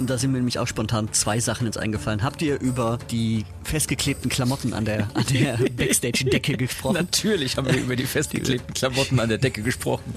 Und da sind mir nämlich auch spontan zwei Sachen jetzt eingefallen. Habt ihr über die festgeklebten Klamotten an der, an der Backstage-Decke gesprochen? Natürlich haben wir über die festgeklebten Klamotten an der Decke gesprochen.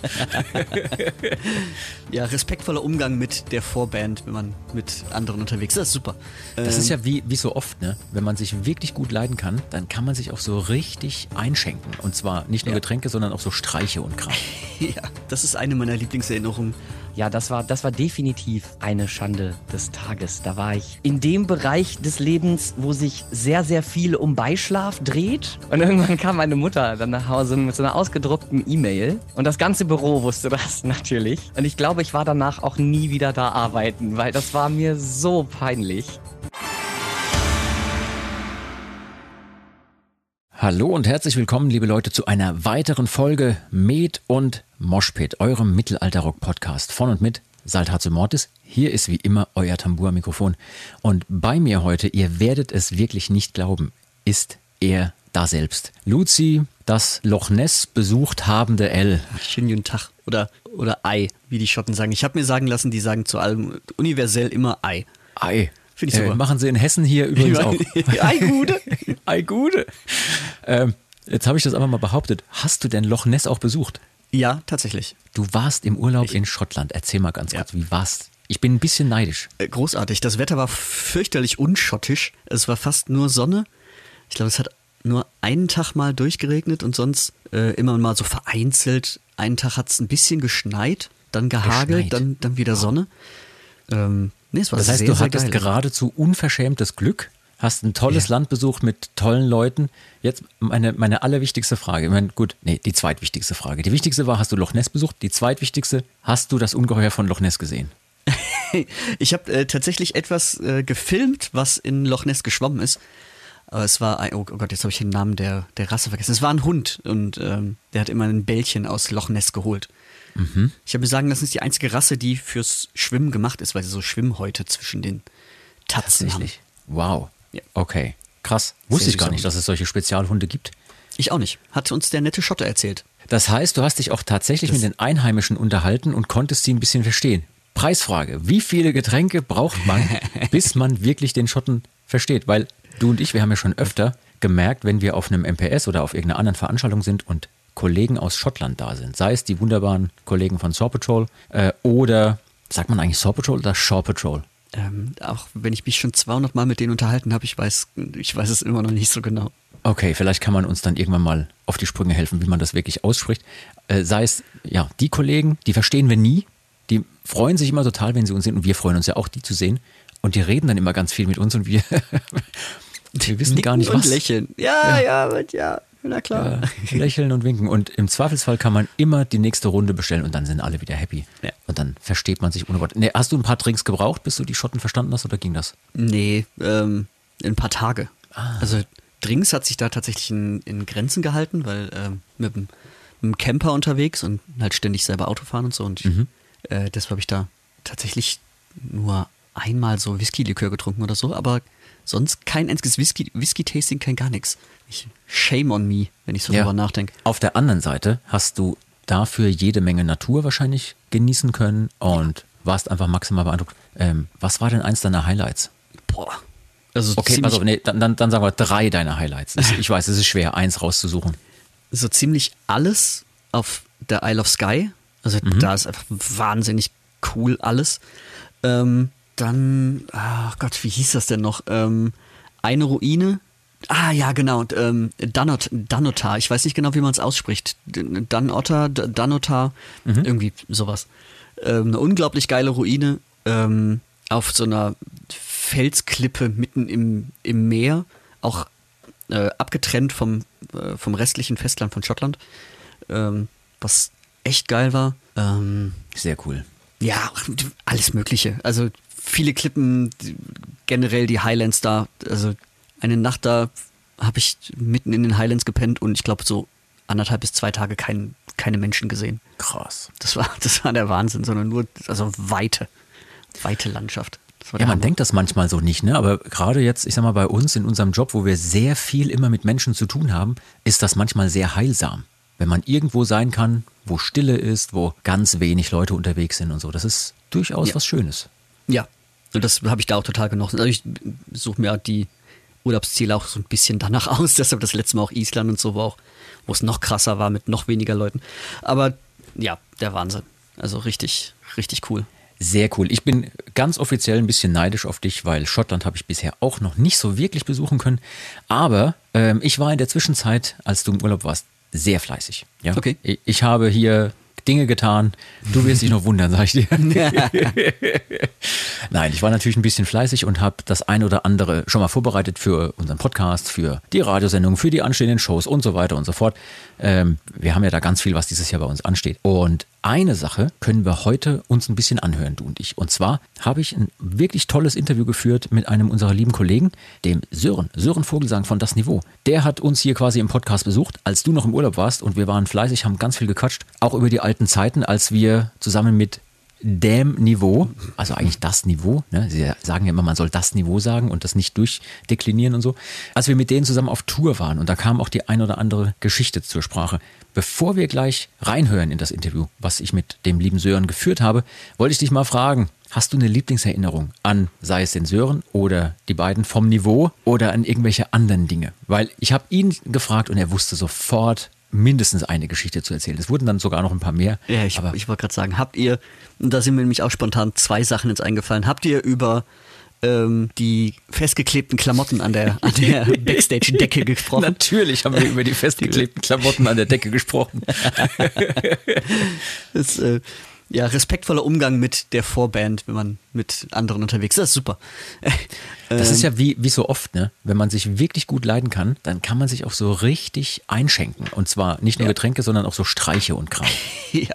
ja, respektvoller Umgang mit der Vorband, wenn man mit anderen unterwegs ist. Das ist super. Das ist ja wie, wie so oft, ne? Wenn man sich wirklich gut leiden kann, dann kann man sich auch so richtig einschenken. Und zwar nicht nur Ja. Getränke, sondern auch so Streiche und Kram. Ja, das ist eine meiner Lieblingserinnerungen. Ja, das war, das war definitiv eine Schande des Tages. Da war ich in dem Bereich des Lebens, wo sich sehr, sehr viel um Beischlaf dreht. Und irgendwann kam meine Mutter dann nach Hause mit so einer ausgedruckten E-Mail. Und das ganze Büro wusste das natürlich. Und ich glaube, ich war danach auch nie wieder da arbeiten, weil das war mir so peinlich. Hallo und herzlich willkommen, liebe Leute, zu einer weiteren Folge Med und Moshpit, eurem Mittelalter-Rock-Podcast von und mit Saltatio Mortis. Hier ist wie immer euer Tambour-Mikrofon. Und bei mir heute, ihr werdet es wirklich nicht glauben, ist er da selbst. Luzi, das Loch Ness besucht habende L. Schönen guten Tag. Oder, oder Ei, wie die Schotten sagen. Ich habe mir sagen lassen, die sagen zu allem universell immer Ei. Ei. Finde ich super. Äh, machen sie in Hessen hier übrigens auch. Ei, Gude. Ei, Gude. Ähm, jetzt habe ich das einfach mal behauptet. Hast du denn Loch Ness auch besucht? Ja, tatsächlich. Du warst im Urlaub in Schottland. Erzähl mal ganz Ja. kurz, wie war's? Ich bin ein bisschen neidisch. Äh, Großartig. Das Wetter war fürchterlich unschottisch. Es war fast nur Sonne. Ich glaube, es hat nur einen Tag mal durchgeregnet und sonst äh, immer mal so vereinzelt. Einen Tag hat es ein bisschen geschneit, dann gehagelt, Geschneit. dann, dann wieder Sonne. Ähm, nee, Das heißt, sehr, du sehr hattest geil. geradezu unverschämtes Glück, hast ein tolles Land besucht mit tollen Leuten. Jetzt meine, meine allerwichtigste Frage. Ich meine, gut, nee, die zweitwichtigste Frage. Die wichtigste war, hast du Loch Ness besucht? Die zweitwichtigste, hast du das Ungeheuer von Loch Ness gesehen? Ich habe äh, tatsächlich etwas äh, gefilmt, was in Loch Ness geschwommen ist. Aber es war, ein, oh Gott, jetzt habe ich den Namen der, der Rasse vergessen. Es war ein Hund und ähm, der hat immer ein Bällchen aus Loch Ness geholt. Mhm. Ich habe mir sagen lassen, es ist die einzige Rasse, die fürs Schwimmen gemacht ist, weil sie so Schwimmhäute zwischen den Tatzen haben. Tatsächlich. Wow. Ja. Okay. Krass. Wusste Sehr ich gar nicht, dass es solche Spezialhunde gibt. Ich auch nicht. Hat uns der nette Schotte erzählt. Das heißt, du hast dich auch tatsächlich mit den Einheimischen unterhalten und konntest sie ein bisschen verstehen. Preisfrage: Wie viele Getränke braucht man, bis man wirklich den Schotten versteht? Weil du und ich, wir haben ja schon öfter gemerkt, wenn wir auf einem MPS oder auf irgendeiner anderen Veranstaltung sind und Kollegen aus Schottland da sind, sei es die wunderbaren Kollegen von Saw Patrol äh, oder, sagt man eigentlich Saw Patrol oder Shaw Patrol? Ähm, auch wenn ich mich schon 200 Mal mit denen unterhalten habe, ich weiß, ich weiß es immer noch nicht so genau. Okay, vielleicht kann man uns dann irgendwann mal auf die Sprünge helfen, wie man das wirklich ausspricht. Äh, sei es, ja, die Kollegen, die verstehen wir nie, die freuen sich immer total, wenn sie uns sehen und wir freuen uns ja auch, die zu sehen. Und die reden dann immer ganz viel mit uns und wir, wir wissen gar nicht was. Und lächeln. Ja, ja, ja, ja na klar. Ja, lächeln und winken. Und im Zweifelsfall kann man immer die nächste Runde bestellen und dann sind alle wieder happy. Ja. Und dann versteht man sich ohne Worte. Nee, hast du ein paar Drinks gebraucht, bis du die Schotten verstanden hast oder ging das? Nee, ähm, ein paar Tage. Ah. Also Drinks hat sich da tatsächlich in, in Grenzen gehalten, weil ähm, mit, dem, mit dem Camper unterwegs und halt ständig selber Auto fahren und so. Und ich, Mhm. äh, deshalb habe ich da tatsächlich nur einmal so Whisky-Likör getrunken oder so, aber sonst kein einziges Whisky- Whisky-Tasting, kein gar nichts. Ich, shame on me, wenn ich so drüber nachdenke. Auf der anderen Seite hast du dafür jede Menge Natur wahrscheinlich genießen können und warst einfach maximal beeindruckt. Ähm, was war denn eins deiner Highlights? Boah. Also Okay, ziemlich, pass auf, nee, dann, dann, dann sagen wir drei deiner Highlights. Ich, ich weiß, es ist schwer, eins rauszusuchen. so ziemlich alles auf der Isle of Skye. Also Mhm. da ist einfach wahnsinnig cool alles. Ähm, dann, ach Gott, wie hieß das denn noch? Ähm, eine Ruine. Ah ja, genau. Ähm, Danot, Danotar. Ich weiß nicht genau, wie man es ausspricht. D- Danotar, Mhm. irgendwie sowas. Ähm, eine unglaublich geile Ruine ähm, auf so einer Felsklippe mitten im, im Meer. Auch äh, abgetrennt vom, äh, vom restlichen Festland von Schottland. Ähm, was echt geil war. Ähm, Sehr cool. ja, alles Mögliche. Also viele Klippen, generell die Highlands da. Also eine Nacht da habe ich mitten in den Highlands gepennt und ich glaube so anderthalb bis zwei Tage kein, keine Menschen gesehen. Krass. Das war, das war der Wahnsinn, sondern nur, also weite, weite Landschaft. Ja, man Hammer. denkt das manchmal so nicht, ne? Aber gerade jetzt, ich sag mal, bei uns in unserem Job, wo wir sehr viel immer mit Menschen zu tun haben, ist das manchmal sehr heilsam. Wenn man irgendwo sein kann, wo Stille ist, wo ganz wenig Leute unterwegs sind und so. Das ist durchaus Ja. was Schönes. Ja, und das habe ich da auch total genossen. Also ich suche mir die Urlaubsziele auch so ein bisschen danach aus. Deshalb das letzte Mal auch Island und so, wo, auch, wo es noch krasser war mit noch weniger Leuten. Aber ja, der Wahnsinn. Also richtig, richtig cool. Sehr cool. Ich bin ganz offiziell ein bisschen neidisch auf dich, weil Schottland habe ich bisher auch noch nicht so wirklich besuchen können. Aber ähm, ich war in der Zwischenzeit, als du im Urlaub warst, sehr fleißig. Ja? Okay. Ich, ich habe hier Dinge getan. Du wirst dich noch wundern, sag ich dir. Nein, ich war natürlich ein bisschen fleißig und habe das ein oder andere schon mal vorbereitet für unseren Podcast, für die Radiosendung, für die anstehenden Shows und so weiter und so fort. Ähm, wir haben ja da ganz viel, was dieses Jahr bei uns ansteht. Und eine Sache können wir heute uns ein bisschen anhören, du und ich. Und zwar habe ich ein wirklich tolles Interview geführt mit einem unserer lieben Kollegen, dem Sören, Sören Vogelsang von Das Niveau. Der hat uns hier quasi im Podcast besucht, als du noch im Urlaub warst und wir waren fleißig, haben ganz viel gequatscht, auch über die alten Zeiten, als wir zusammen mit dem Niveau, also eigentlich das Niveau, ne? sie sagen ja immer, man soll das Niveau sagen und das nicht durchdeklinieren und so, als wir mit denen zusammen auf Tour waren und da kam auch die ein oder andere Geschichte zur Sprache. Bevor wir gleich reinhören in das Interview, was ich mit dem lieben Sören geführt habe, wollte ich dich mal fragen, hast du eine Lieblingserinnerung an, sei es den Sören oder die beiden vom Niveau oder an irgendwelche anderen Dinge? Weil ich habe ihn gefragt und er wusste sofort, mindestens eine Geschichte zu erzählen. Es wurden dann sogar noch ein paar mehr. Ja, ich, ich wollte gerade sagen, habt ihr, und da sind mir nämlich auch spontan zwei Sachen jetzt eingefallen, habt ihr über ähm, die festgeklebten Klamotten an der, an der Backstage-Decke gesprochen? Natürlich haben wir über die festgeklebten Klamotten an der Decke gesprochen. Das ist, äh, ja, respektvoller Umgang mit der Vorband, wenn man mit anderen unterwegs ist. Das ist super. Das Ähm, ist ja wie, wie so oft, ne? Wenn man sich wirklich gut leiden kann, dann kann man sich auch so richtig einschenken. Und zwar nicht nur Ja. Getränke, sondern auch so Streiche und Kram. Ja,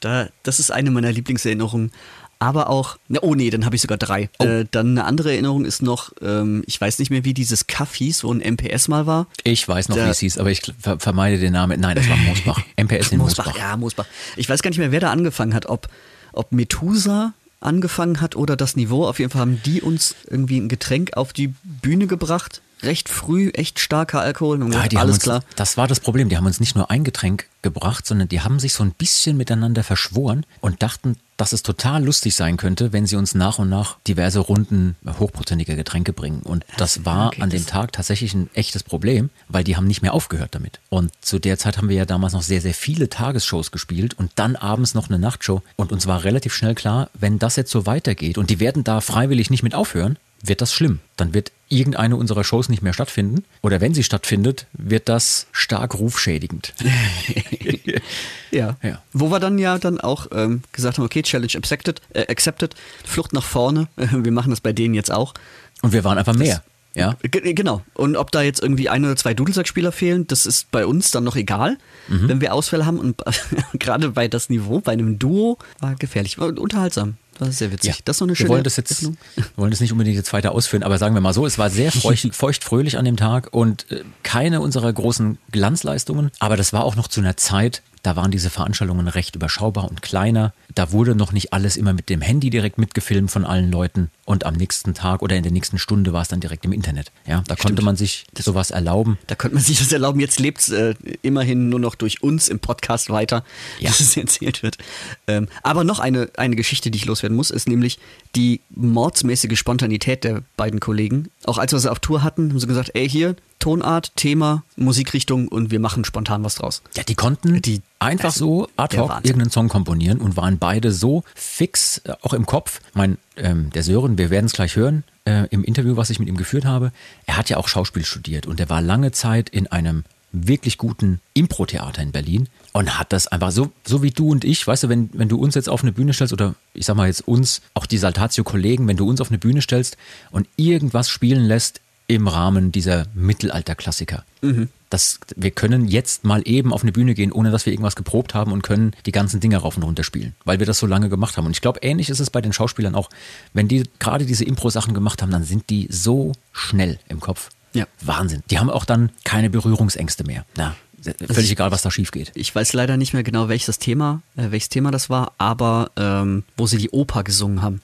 da, das ist eine meiner Lieblingserinnerungen. Aber auch, oh nee, dann habe ich sogar drei. Äh, dann eine andere Erinnerung ist noch, ähm, ich weiß nicht mehr, wie dieses Kaff hieß, wo ein MPS mal war. Ich weiß noch, Da- wie es hieß, aber ich ver vermeide den Namen. Nein, das war Moosbach. MPS in Moosbach. Ja, Moosbach. Ich weiß gar nicht mehr, wer da angefangen hat, ob, ob Methusa angefangen hat oder das Niveau. Auf jeden Fall haben die uns irgendwie ein Getränk auf die Bühne gebracht. Recht früh, echt starker Alkohol. Und Ja, gesagt, alles uns, klar. Das war das Problem. Die haben uns nicht nur ein Getränk gebracht, sondern die haben sich so ein bisschen miteinander verschworen und dachten, dass es total lustig sein könnte, wenn sie uns nach und nach diverse Runden hochprozentige Getränke bringen. Und das war okay, an dem Tag tatsächlich ein echtes Problem, weil die haben nicht mehr aufgehört damit. Und zu der Zeit haben wir ja damals noch sehr, sehr viele Tagesshows gespielt und dann abends noch eine Nachtshow. Und uns war relativ schnell klar, wenn das jetzt so weitergeht und die werden da freiwillig nicht mit aufhören, wird das schlimm. Dann wird irgendeine unserer Shows nicht mehr stattfinden. Oder wenn sie stattfindet, wird das stark rufschädigend. Ja. Ja. Wo wir dann ja dann auch ähm, gesagt haben, okay, Challenge accepted, äh, accepted, Flucht nach vorne. Wir machen das bei denen jetzt auch. Und wir waren einfach mehr. Ja. Genau. Und ob da jetzt irgendwie ein oder zwei Dudelsackspieler fehlen, das ist bei uns dann noch egal, Mhm. wenn wir Ausfälle haben. Und gerade bei das Niveau, bei einem Duo, war gefährlich, war unterhaltsam. War sehr witzig. Das ist noch eine wir schöne wollen das jetzt, wir wollen das nicht unbedingt jetzt weiter ausführen, aber sagen wir mal so, es war sehr feucht, feuchtfröhlich an dem Tag und äh, keine unserer großen Glanzleistungen, aber das war auch noch zu einer Zeit, da waren diese Veranstaltungen recht überschaubar und kleiner. Da wurde noch nicht alles immer mit dem Handy direkt mitgefilmt von allen Leuten und am nächsten Tag oder in der nächsten Stunde war es dann direkt im Internet. Ja, da konnte man sich sowas erlauben. Da könnte man sich das erlauben. Jetzt lebt es äh, immerhin nur noch durch uns im Podcast weiter, Ja. dass es erzählt wird. Ähm, aber noch eine, eine Geschichte, die ich loswerden muss, ist nämlich die mordsmäßige Spontanität der beiden Kollegen. Auch als wir sie auf Tour hatten, haben sie gesagt, ey, hier, Tonart, Thema, Musikrichtung und wir machen spontan was draus. Ja, die konnten Die- einfach so ad hoc irgendeinen Song komponieren und waren beide so fix, äh, auch im Kopf. Mein, ähm, der Sören, wir werden es gleich hören, äh, im Interview, was ich mit ihm geführt habe, er hat ja auch Schauspiel studiert und er war lange Zeit in einem wirklich guten Impro-Theater in Berlin und hat das einfach so, so wie du und ich, weißt du, wenn, wenn du uns jetzt auf eine Bühne stellst oder ich sag mal jetzt uns, auch die Saltatio-Kollegen, wenn du uns auf eine Bühne stellst und irgendwas spielen lässt im Rahmen dieser Mittelalter-Klassiker. Das, wir können jetzt mal eben auf eine Bühne gehen, ohne dass wir irgendwas geprobt haben und können die ganzen Dinge rauf und runter spielen, weil wir das so lange gemacht haben. Und ich glaube, ähnlich ist es bei den Schauspielern auch. Wenn die gerade diese Impro-Sachen gemacht haben, dann sind die so schnell im Kopf. Ja. Wahnsinn. Die haben auch dann keine Berührungsängste mehr. Na, völlig egal, was da schief geht. Ich weiß leider nicht mehr genau, welches Thema, äh, welches Thema das war, aber ähm, wo sie die Oper gesungen haben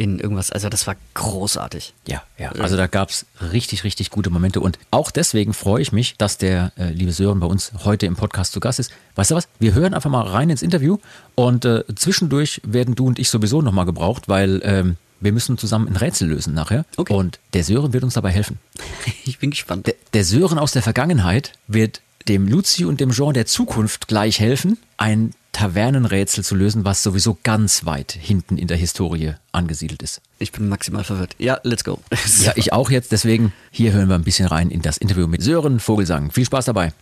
in irgendwas. Also das war großartig. Ja, ja. Also da gab's richtig, richtig gute Momente. Und auch deswegen freue ich mich, dass der äh, liebe Sören bei uns heute im Podcast zu Gast ist. Weißt du was? Wir hören einfach mal rein ins Interview und äh, zwischendurch werden du und ich sowieso nochmal gebraucht, weil ähm, wir müssen zusammen ein Rätsel lösen nachher. Okay. Und der Sören wird uns dabei helfen. Ich bin gespannt. Der, der Sören aus der Vergangenheit wird dem Luzi und dem Jean der Zukunft gleich helfen, ein Tavernenrätsel zu lösen, was sowieso ganz weit hinten in der Historie angesiedelt ist. Ich bin maximal verwirrt. Ja, let's go. Ja, ich auch jetzt, deswegen hier hören wir ein bisschen rein in das Interview mit Sören Vogelsang. Viel Spaß dabei.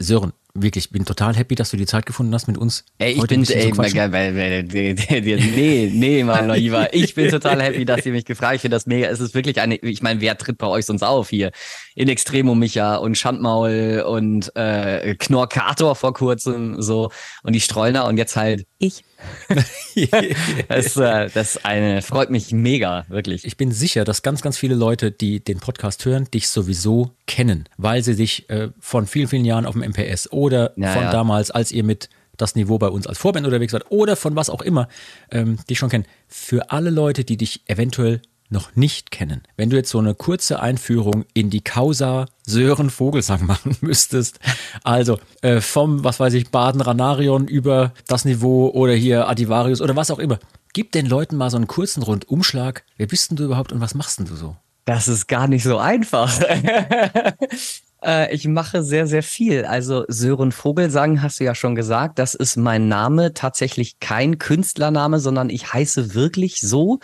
Sören, wirklich, bin total happy, dass du die Zeit gefunden hast, mit uns Ey, ich heute bin, ey, zu quatschen. nee, nee, mein Lieber. Ich bin total happy, dass ihr mich gefragt habt. Ich finde das mega. Es ist wirklich eine, ich meine, wer tritt bei euch sonst auf hier? In Extremo Micha und Schandmaul und äh, Knorkator vor kurzem so und die Streulner und jetzt halt ich. das, äh, das eine freut mich mega, wirklich. Ich bin sicher, dass ganz, ganz viele Leute, die den Podcast hören, dich sowieso kennen, weil sie dich äh, von vielen, vielen Jahren auf dem MPS oder Ja, von ja. damals, als ihr mit das Niveau bei uns als Vorband unterwegs wart oder von was auch immer, ähm, dich schon kennen. Für alle Leute, die dich eventuell noch nicht kennen, wenn du jetzt so eine kurze Einführung in die Causa Sören Vogelsang machen müsstest, also äh, vom, was weiß ich, Baden Ranarion über das Niveau oder hier Adivarius oder was auch immer, gib den Leuten mal so einen kurzen Rundumschlag. Wer bist denn du überhaupt und was machst denn du so? Das ist gar nicht so einfach. Äh, Ich mache sehr, sehr viel. Also Sören Vogelsang hast du ja schon gesagt. Das ist mein Name. Tatsächlich kein Künstlername, sondern ich heiße wirklich so.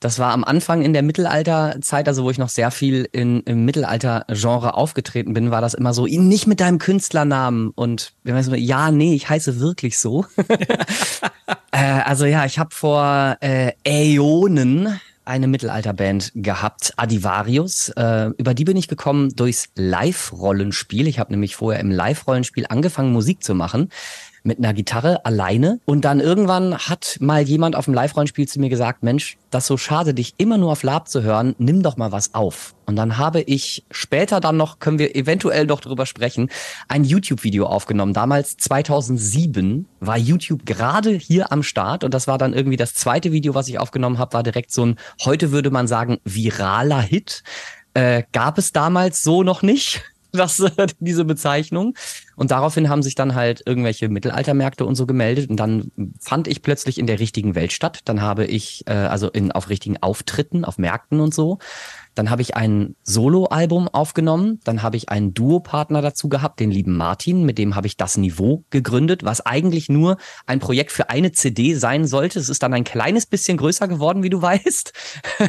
Das war am Anfang in der Mittelalterzeit, also wo ich noch sehr viel in, im Mittelalter-Genre aufgetreten bin, war das immer so, nicht mit deinem Künstlernamen. Und wenn man so, ja, nee, ich heiße wirklich so. äh, also ja, ich habe vor äh, Äonen eine Mittelalterband gehabt, Adivarius. Äh, über die bin ich gekommen durchs Live-Rollenspiel. Ich habe nämlich vorher im Live-Rollenspiel angefangen, Musik zu machen mit einer Gitarre alleine. Und dann irgendwann hat mal jemand auf dem Live-Rollenspiel zu mir gesagt, Mensch, das so schade, dich immer nur auf Lab zu hören, nimm doch mal was auf. Und dann habe ich später dann noch, können wir eventuell noch drüber sprechen, ein YouTube-Video aufgenommen. Damals 2007 war YouTube gerade hier am Start und das war dann irgendwie das zweite Video, was ich aufgenommen habe, war direkt so ein, heute würde man sagen, viraler Hit. Äh, gab es damals so noch nicht. Das, äh, diese Bezeichnung. Und daraufhin haben sich dann halt irgendwelche Mittelaltermärkte und so gemeldet. Und dann fand ich plötzlich in der richtigen Welt statt. Dann habe ich, äh, also in, auf richtigen Auftritten, auf Märkten und so. Dann habe ich ein Soloalbum aufgenommen. Dann habe ich einen Duopartner dazu gehabt, den lieben Martin. Mit dem habe ich das Niveau gegründet, was eigentlich nur ein Projekt für eine CD sein sollte. Es ist dann ein kleines bisschen größer geworden, wie du weißt.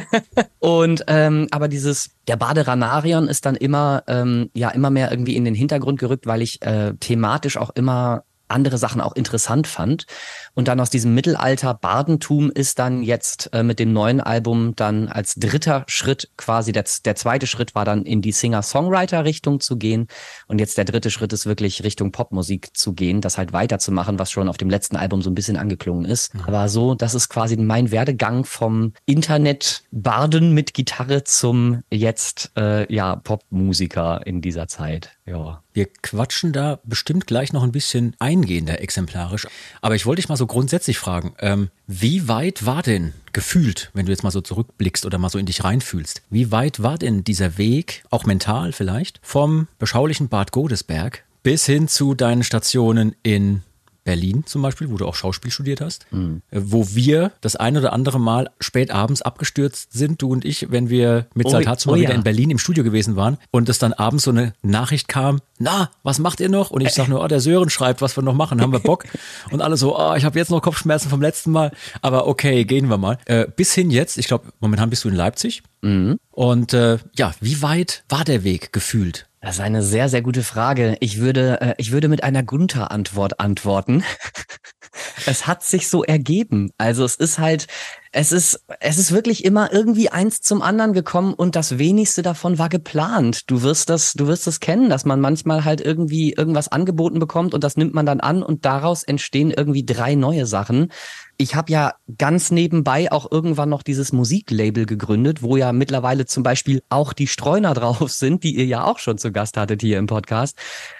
und ähm, aber dieses der Baderanarion ist dann immer ähm, ja immer mehr irgendwie in den Hintergrund gerückt, weil ich äh, thematisch auch immer andere Sachen auch interessant fand. Und dann aus diesem Mittelalter Bardentum ist dann jetzt äh, mit dem neuen Album dann als dritter Schritt quasi, der, der zweite Schritt war dann in die Singer-Songwriter-Richtung zu gehen. Und jetzt der dritte Schritt ist wirklich Richtung Popmusik zu gehen, das halt weiterzumachen, was schon auf dem letzten Album so ein bisschen angeklungen ist. Aber so, das ist quasi mein Werdegang vom Internet-Barden mit Gitarre zum jetzt, äh, ja, Popmusiker in dieser Zeit. Ja. Wir quatschen da bestimmt gleich noch ein bisschen eingehender exemplarisch. Aber ich wollte dich mal so grundsätzlich fragen, ähm, wie weit war denn gefühlt, wenn du jetzt mal so zurückblickst oder mal so in dich reinfühlst, wie weit war denn dieser Weg, auch mental vielleicht, vom beschaulichen Bad Godesberg bis hin zu deinen Stationen in Berlin zum Beispiel, wo du auch Schauspiel studiert hast, äh, wo wir das ein oder andere Mal spät abends abgestürzt sind, du und ich, wenn wir mit Oh, Saltatsu oh mal wieder ja. in Berlin im Studio gewesen waren und es dann abends so eine Nachricht kam, na, was macht ihr noch? Und ich sag nur, oh, der Sören schreibt, was wir noch machen, haben wir Bock? und alle so, oh, ich habe jetzt noch Kopfschmerzen vom letzten Mal, aber okay, gehen wir mal. Äh, bis hin jetzt, ich glaube, momentan bist du in Leipzig. Und äh, ja, wie weit war der Weg gefühlt? Das ist eine sehr, sehr gute Frage. Ich würde, äh, ich würde mit einer Gunther-Antwort antworten. es hat sich so ergeben. Also es ist halt, es ist, es ist wirklich immer irgendwie eins zum anderen gekommen und das wenigste davon war geplant. Du wirst das, du wirst das kennen, dass man manchmal halt irgendwie irgendwas angeboten bekommt und das nimmt man dann an und daraus entstehen irgendwie drei neue Sachen. Ich habe ja ganz nebenbei auch irgendwann noch dieses Musiklabel gegründet, wo ja mittlerweile zum Beispiel auch die Streuner drauf sind, die ihr ja auch schon zu Gast hattet hier im Podcast.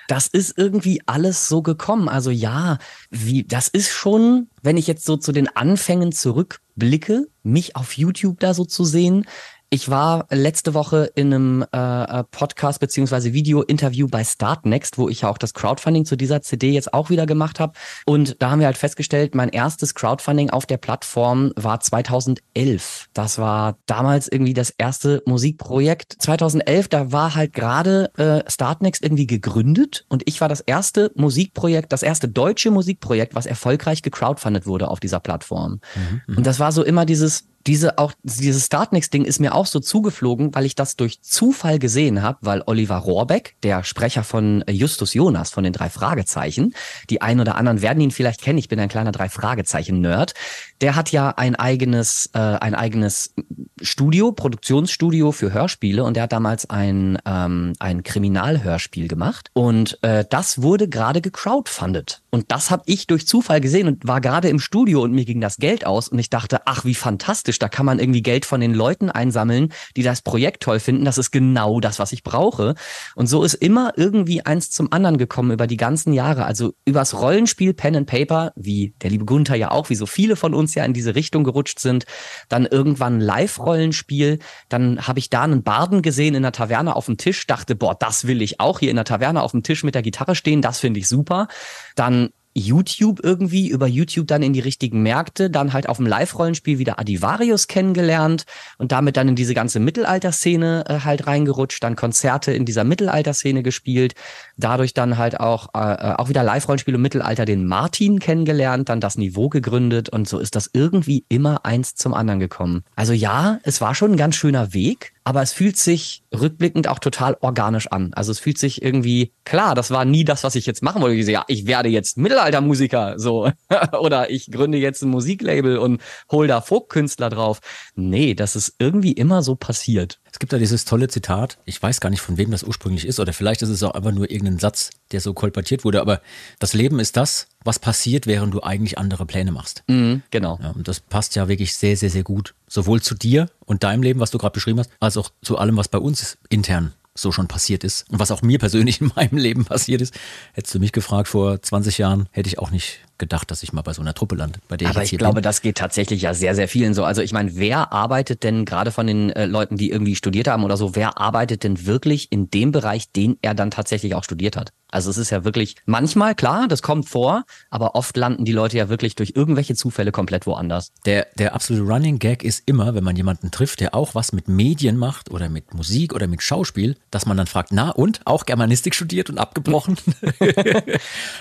Das ist irgendwie alles so gekommen. Also ja, wie, das ist schon, wenn ich jetzt so zu den Anfängen zurückblicke, mich auf YouTube da so zu sehen, ich war letzte Woche in einem äh, äh, Podcast beziehungsweise Video-Interview bei Startnext, wo ich ja auch das Crowdfunding zu dieser CD jetzt auch wieder gemacht habe. Und da haben wir halt festgestellt, mein erstes Crowdfunding auf der Plattform war 2011. Das war damals irgendwie das erste Musikprojekt. 2011, da war halt gerade äh, Startnext irgendwie gegründet und ich war das erste Musikprojekt, das erste deutsche Musikprojekt, was erfolgreich gecrowdfundet wurde auf dieser Plattform. Mhm, und das war so immer dieses, diese auch dieses Startnext-Ding ist mir auch so zugeflogen, weil ich das durch Zufall gesehen habe, weil Oliver Rohrbeck, der Sprecher von Justus Jonas von den drei Fragezeichen, die einen oder anderen werden ihn vielleicht kennen. Ich bin ein kleiner drei Fragezeichen-Nerd. Der hat ja ein eigenes äh, ein eigenes Studio, Produktionsstudio für Hörspiele und der hat damals ein ähm, ein Kriminalhörspiel gemacht und äh, das wurde gerade gecrowdfundet und das habe ich durch Zufall gesehen und war gerade im Studio und mir ging das Geld aus und ich dachte, ach wie fantastisch. Da kann man irgendwie Geld von den Leuten einsammeln, die das Projekt toll finden. Das ist genau das, was ich brauche. Und so ist immer irgendwie eins zum anderen gekommen über die ganzen Jahre. Also übers Rollenspiel Pen and Paper, wie der liebe Gunther ja auch, wie so viele von uns ja in diese Richtung gerutscht sind. Dann irgendwann Live-Rollenspiel. Dann habe ich da einen Barden gesehen in der Taverne auf dem Tisch, dachte, boah, das will ich auch hier in der Taverne auf dem Tisch mit der Gitarre stehen. Das finde ich super. Dann YouTube irgendwie, über YouTube dann in die richtigen Märkte, dann halt auf dem Live-Rollenspiel wieder Adivarius kennengelernt und damit dann in diese ganze Mittelalterszene äh, halt reingerutscht, dann Konzerte in dieser Mittelalterszene gespielt, dadurch dann halt auch, äh, äh auch wieder Live-Rollenspiel im Mittelalter den Martin kennengelernt, dann das Niveau gegründet und so ist das irgendwie immer eins zum anderen gekommen. Also ja, es war schon ein ganz schöner Weg, aber es fühlt sich rückblickend auch total organisch an. Also es fühlt sich irgendwie klar, das war nie das, was ich jetzt machen wollte. Ich ja, ich werde jetzt Mittelaltermusiker, so oder ich gründe jetzt ein Musiklabel und hol da Folkkünstler drauf. Nee, das ist irgendwie immer so passiert. Es gibt da dieses tolle Zitat, ich weiß gar nicht, von wem das ursprünglich ist, oder vielleicht ist es auch einfach nur irgendein Satz, der so kolportiert wurde, aber das Leben ist das, was passiert, während du eigentlich andere Pläne machst. Mhm, genau. Ja, und das passt ja wirklich sehr, sehr, sehr gut. Sowohl zu dir und deinem Leben, was du gerade beschrieben hast, als auch zu allem, was bei uns intern so schon passiert ist und was auch mir persönlich in meinem Leben passiert ist. Hättest du mich gefragt vor 20 Jahren, hätte ich auch nicht gedacht, dass ich mal bei so einer Truppe lande, bei der Aber ich, ich glaube, bin. das geht tatsächlich ja sehr, sehr vielen so. Also ich meine, wer arbeitet denn gerade von den äh, Leuten, die irgendwie studiert haben oder so, wer arbeitet denn wirklich in dem Bereich, den er dann tatsächlich auch studiert hat? Also es ist ja wirklich manchmal klar, das kommt vor, aber oft landen die Leute ja wirklich durch irgendwelche Zufälle komplett woanders. Der, der absolute Running Gag ist immer, wenn man jemanden trifft, der auch was mit Medien macht oder mit Musik oder mit Schauspiel, dass man dann fragt, na und auch Germanistik studiert und abgebrochen?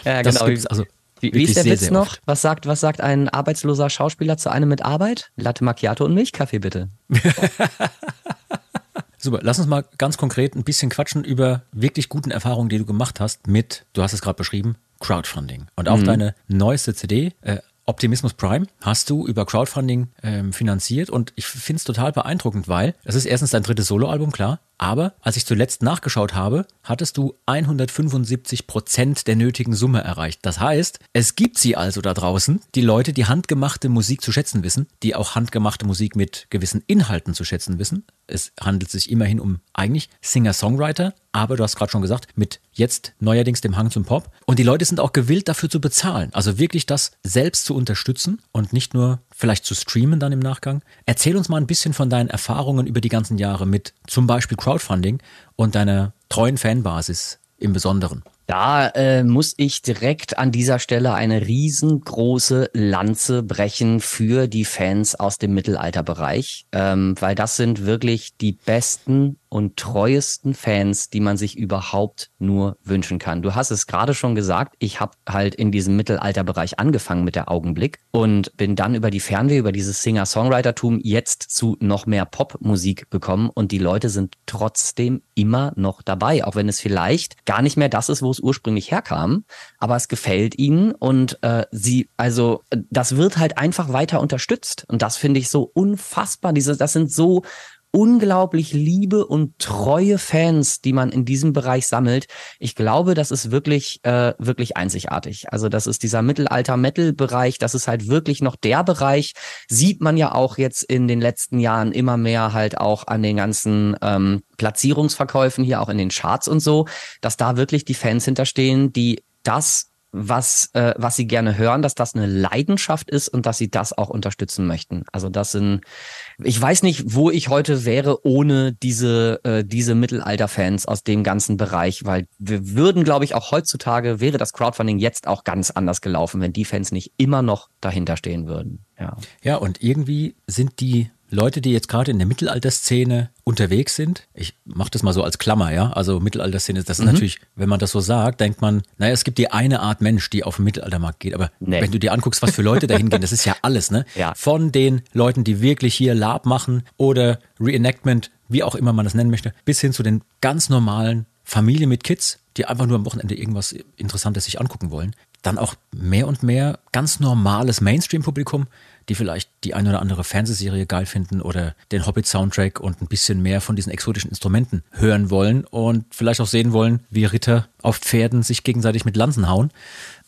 ja, genau. also wie, wie ist der sehr, Witz sehr noch? Was sagt, was sagt ein arbeitsloser Schauspieler zu einem mit Arbeit? Latte Macchiato und Milchkaffee bitte. Super, lass uns mal ganz konkret ein bisschen quatschen über wirklich guten Erfahrungen, die du gemacht hast mit, du hast es gerade beschrieben, Crowdfunding. Und auch mhm. deine neueste CD, äh, Optimismus Prime hast du über Crowdfunding ähm, finanziert und ich finde es total beeindruckend, weil es ist erstens dein drittes Soloalbum, klar, aber als ich zuletzt nachgeschaut habe, hattest du 175 Prozent der nötigen Summe erreicht. Das heißt, es gibt sie also da draußen, die Leute, die handgemachte Musik zu schätzen wissen, die auch handgemachte Musik mit gewissen Inhalten zu schätzen wissen. Es handelt sich immerhin um eigentlich Singer-Songwriter, aber du hast gerade schon gesagt, mit jetzt neuerdings dem Hang zum Pop. Und die Leute sind auch gewillt dafür zu bezahlen. Also wirklich das selbst zu unterstützen und nicht nur vielleicht zu streamen dann im Nachgang. Erzähl uns mal ein bisschen von deinen Erfahrungen über die ganzen Jahre mit zum Beispiel Crowdfunding und deiner treuen Fanbasis im Besonderen. Da äh, muss ich direkt an dieser Stelle eine riesengroße Lanze brechen für die Fans aus dem Mittelalterbereich, ähm, weil das sind wirklich die besten und treuesten Fans, die man sich überhaupt nur wünschen kann. Du hast es gerade schon gesagt, ich habe halt in diesem Mittelalterbereich angefangen mit der Augenblick und bin dann über die Fernweh, über dieses Singer-Songwriter-Tum jetzt zu noch mehr Popmusik gekommen und die Leute sind trotzdem immer noch dabei, auch wenn es vielleicht gar nicht mehr das ist, wo es ursprünglich herkam, aber es gefällt ihnen und äh, sie, also das wird halt einfach weiter unterstützt und das finde ich so unfassbar. Diese, das sind so unglaublich liebe und treue Fans, die man in diesem Bereich sammelt. Ich glaube, das ist wirklich, äh, wirklich einzigartig. Also das ist dieser Mittelalter-Metal-Bereich, das ist halt wirklich noch der Bereich, sieht man ja auch jetzt in den letzten Jahren immer mehr halt auch an den ganzen ähm, Platzierungsverkäufen hier, auch in den Charts und so, dass da wirklich die Fans hinterstehen, die das was, äh, was sie gerne hören, dass das eine Leidenschaft ist und dass sie das auch unterstützen möchten. Also das sind, ich weiß nicht, wo ich heute wäre ohne diese, äh, diese Mittelalter-Fans aus dem ganzen Bereich, weil wir würden, glaube ich, auch heutzutage wäre das Crowdfunding jetzt auch ganz anders gelaufen, wenn die Fans nicht immer noch dahinter stehen würden. Ja, ja und irgendwie sind die Leute, die jetzt gerade in der Mittelalterszene unterwegs sind, ich mache das mal so als Klammer, ja, also Mittelalterszene, das ist mhm. natürlich, wenn man das so sagt, denkt man, naja, es gibt die eine Art Mensch, die auf den Mittelaltermarkt geht, aber nee. wenn du dir anguckst, was für Leute dahin gehen, das ist ja alles, ne? Ja. Von den Leuten, die wirklich hier Lab machen oder Reenactment, wie auch immer man das nennen möchte, bis hin zu den ganz normalen Familien mit Kids, die einfach nur am Wochenende irgendwas Interessantes sich angucken wollen. Dann auch mehr und mehr ganz normales Mainstream-Publikum, die vielleicht die ein oder andere Fernsehserie geil finden oder den Hobbit-Soundtrack und ein bisschen mehr von diesen exotischen Instrumenten hören wollen und vielleicht auch sehen wollen, wie Ritter auf Pferden sich gegenseitig mit Lanzen hauen.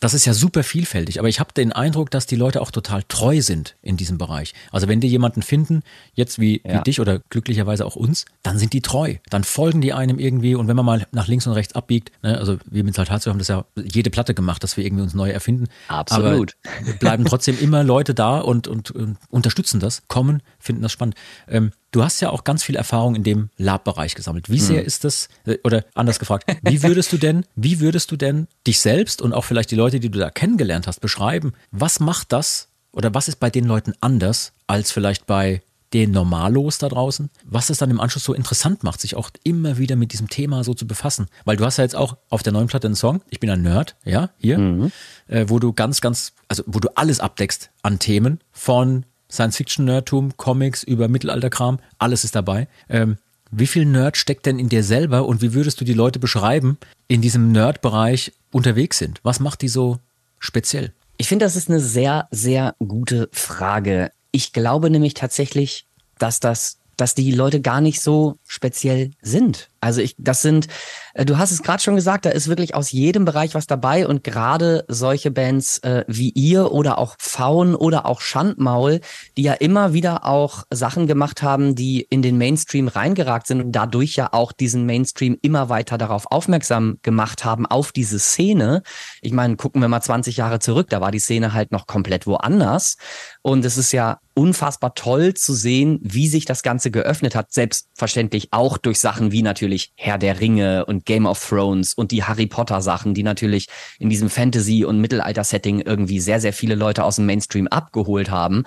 Das ist ja super vielfältig, aber ich habe den Eindruck, dass die Leute auch total treu sind in diesem Bereich. Also wenn die jemanden finden, jetzt wie, ja. wie dich oder glücklicherweise auch uns, dann sind die treu. Dann folgen die einem irgendwie und wenn man mal nach links und rechts abbiegt, ne, also wir mit Saltatio haben das ja jede Platte gemacht, dass wir irgendwie uns neu erfinden. Absolut. Aber bleiben trotzdem immer Leute da und, und, und unterstützen das, kommen, finden das spannend. Ähm, Du hast ja auch ganz viel Erfahrung in dem Lab-Bereich gesammelt. Wie sehr mhm. ist das, äh, oder anders gefragt, wie würdest du denn, wie würdest du denn dich selbst und auch vielleicht die Leute, die du da kennengelernt hast, beschreiben? Was macht das oder was ist bei den Leuten anders als vielleicht bei den Normalos da draußen, was es dann im Anschluss so interessant macht, sich auch immer wieder mit diesem Thema so zu befassen. Weil du hast ja jetzt auch auf der neuen Platte einen Song, ich bin ein Nerd, ja, hier, mhm. äh, wo du ganz, ganz, also wo du alles abdeckst an Themen von Science-Fiction-Nerdtum, Comics über Mittelalterkram, alles ist dabei. Ähm, wie viel Nerd steckt denn in dir selber und wie würdest du die Leute beschreiben, in diesem Nerd-Bereich unterwegs sind? Was macht die so speziell? Ich finde, das ist eine sehr, sehr gute Frage. Ich glaube nämlich tatsächlich, dass das, dass die Leute gar nicht so speziell sind. Also ich, das sind, äh, du hast es gerade schon gesagt, da ist wirklich aus jedem Bereich was dabei und gerade solche Bands äh, wie ihr oder auch Faun oder auch Schandmaul, die ja immer wieder auch Sachen gemacht haben, die in den Mainstream reingeragt sind und dadurch ja auch diesen Mainstream immer weiter darauf aufmerksam gemacht haben, auf diese Szene. Ich meine, gucken wir mal 20 Jahre zurück, da war die Szene halt noch komplett woanders und es ist ja unfassbar toll zu sehen, wie sich das Ganze geöffnet hat, selbstverständlich auch durch Sachen wie natürlich natürlich Herr der Ringe und Game of Thrones und die Harry Potter Sachen, die natürlich in diesem Fantasy- und Mittelalter-Setting irgendwie sehr, sehr viele Leute aus dem Mainstream abgeholt haben.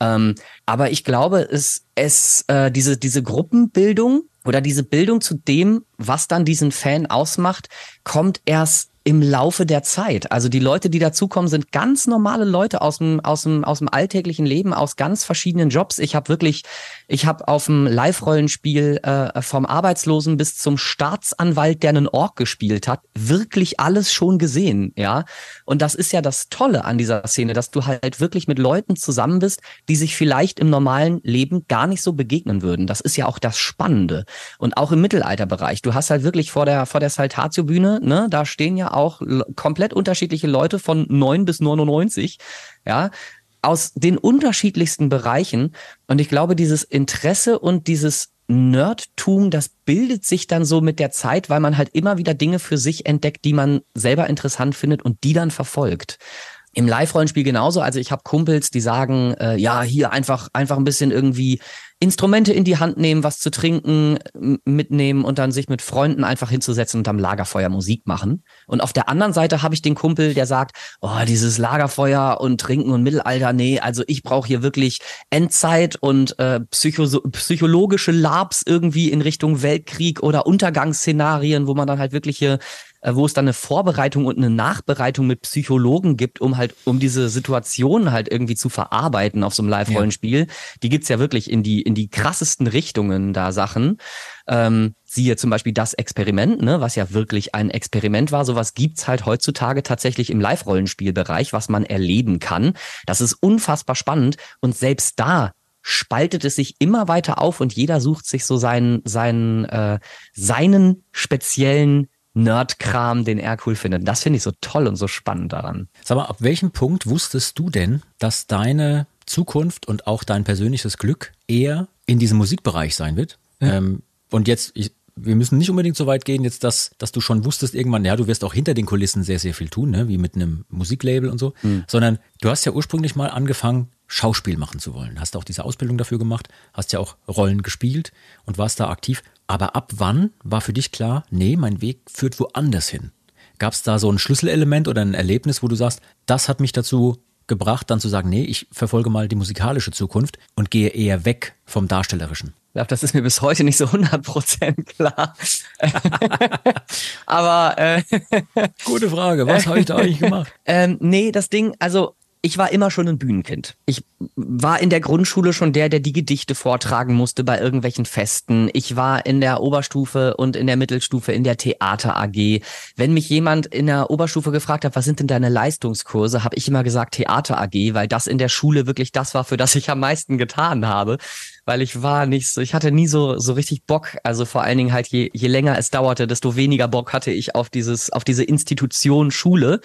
Ähm, aber ich glaube, es, es äh, diese, diese Gruppenbildung oder diese Bildung zu dem, was dann diesen Fan ausmacht, kommt erst im Laufe der Zeit. Also die Leute, die dazukommen, sind ganz normale Leute aus dem, aus dem, aus dem alltäglichen Leben, aus ganz verschiedenen Jobs. Ich habe wirklich, ich habe auf dem Live-Rollenspiel äh, vom Arbeitslosen bis zum Staatsanwalt, der einen Ork gespielt hat, wirklich alles schon gesehen, ja. Und das ist ja das Tolle an dieser Szene, dass du halt wirklich mit Leuten zusammen bist, die sich vielleicht im normalen Leben gar nicht so begegnen würden. Das ist ja auch das Spannende. Und auch im Mittelalterbereich. Du hast halt wirklich vor der, vor der Saltatio-Bühne, ne, da stehen ja auch komplett unterschiedliche Leute von 9 bis 99, ja, aus den unterschiedlichsten Bereichen. Und ich glaube, dieses Interesse und dieses Nerdtum, das bildet sich dann so mit der Zeit, weil man halt immer wieder Dinge für sich entdeckt, die man selber interessant findet und die dann verfolgt. Im Live-Rollenspiel genauso. Also ich habe Kumpels, die sagen, äh, ja, hier einfach, einfach ein bisschen irgendwie Instrumente in die Hand nehmen, was zu trinken mitnehmen und dann sich mit Freunden einfach hinzusetzen und am Lagerfeuer Musik machen. Und auf der anderen Seite habe ich den Kumpel, der sagt, oh, dieses Lagerfeuer und Trinken und Mittelalter, nee, also ich brauche hier wirklich Endzeit und äh, psycho psychologische Labs irgendwie in Richtung Weltkrieg oder Untergangsszenarien, wo man dann halt wirkliche äh, wo es dann eine Vorbereitung und eine Nachbereitung mit Psychologen gibt, um halt, um diese Situation halt irgendwie zu verarbeiten auf so einem Live-Rollenspiel. Ja. Die gibt's ja wirklich in die, in die krassesten Richtungen da Sachen. Ähm, siehe zum Beispiel das Experiment, ne, was ja wirklich ein Experiment war. Sowas gibt's halt heutzutage tatsächlich im Live-Rollenspielbereich, was man erleben kann. Das ist unfassbar spannend. Und selbst da spaltet es sich immer weiter auf und jeder sucht sich so seinen, seinen, äh, seinen speziellen Nerdkram, den er cool findet. Das finde ich so toll und so spannend daran. Sag mal, ab welchem Punkt wusstest du denn, dass deine Zukunft und auch dein persönliches Glück eher in diesem Musikbereich sein wird? Ja. Ähm, und jetzt, ich, wir müssen nicht unbedingt so weit gehen, jetzt, dass, dass du schon wusstest irgendwann, ja, du wirst auch hinter den Kulissen sehr, sehr viel tun, ne? wie mit einem Musiklabel und so, mhm. sondern du hast ja ursprünglich mal angefangen, Schauspiel machen zu wollen. Hast auch diese Ausbildung dafür gemacht, hast ja auch Rollen gespielt und warst da aktiv. Aber ab wann war für dich klar, nee, mein Weg führt woanders hin? Gab es da so ein Schlüsselelement oder ein Erlebnis, wo du sagst, das hat mich dazu gebracht, dann zu sagen, nee, ich verfolge mal die musikalische Zukunft und gehe eher weg vom Darstellerischen? Ich glaube, das ist mir bis heute nicht so 100% klar. Aber äh, gute Frage. Was habe ich da eigentlich gemacht? Ähm, nee, das Ding, also ich war immer schon ein Bühnenkind. Ich war in der Grundschule schon der, der die Gedichte vortragen musste bei irgendwelchen Festen. Ich war in der Oberstufe und in der Mittelstufe in der Theater AG. Wenn mich jemand in der Oberstufe gefragt hat, was sind denn deine Leistungskurse, habe ich immer gesagt Theater AG, weil das in der Schule wirklich das war, für das ich am meisten getan habe. Weil ich war nicht so, ich hatte nie so, so richtig Bock. Also vor allen Dingen halt, je, je länger es dauerte, desto weniger Bock hatte ich auf dieses, auf diese Institution Schule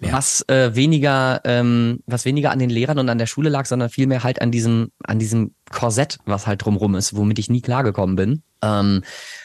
ja. was äh, weniger, ähm, was weniger an den Lehrern und an der Schule lag, sondern vielmehr halt an diesem, an diesem Korsett, was halt drumrum ist, womit ich nie klargekommen bin. Ähm,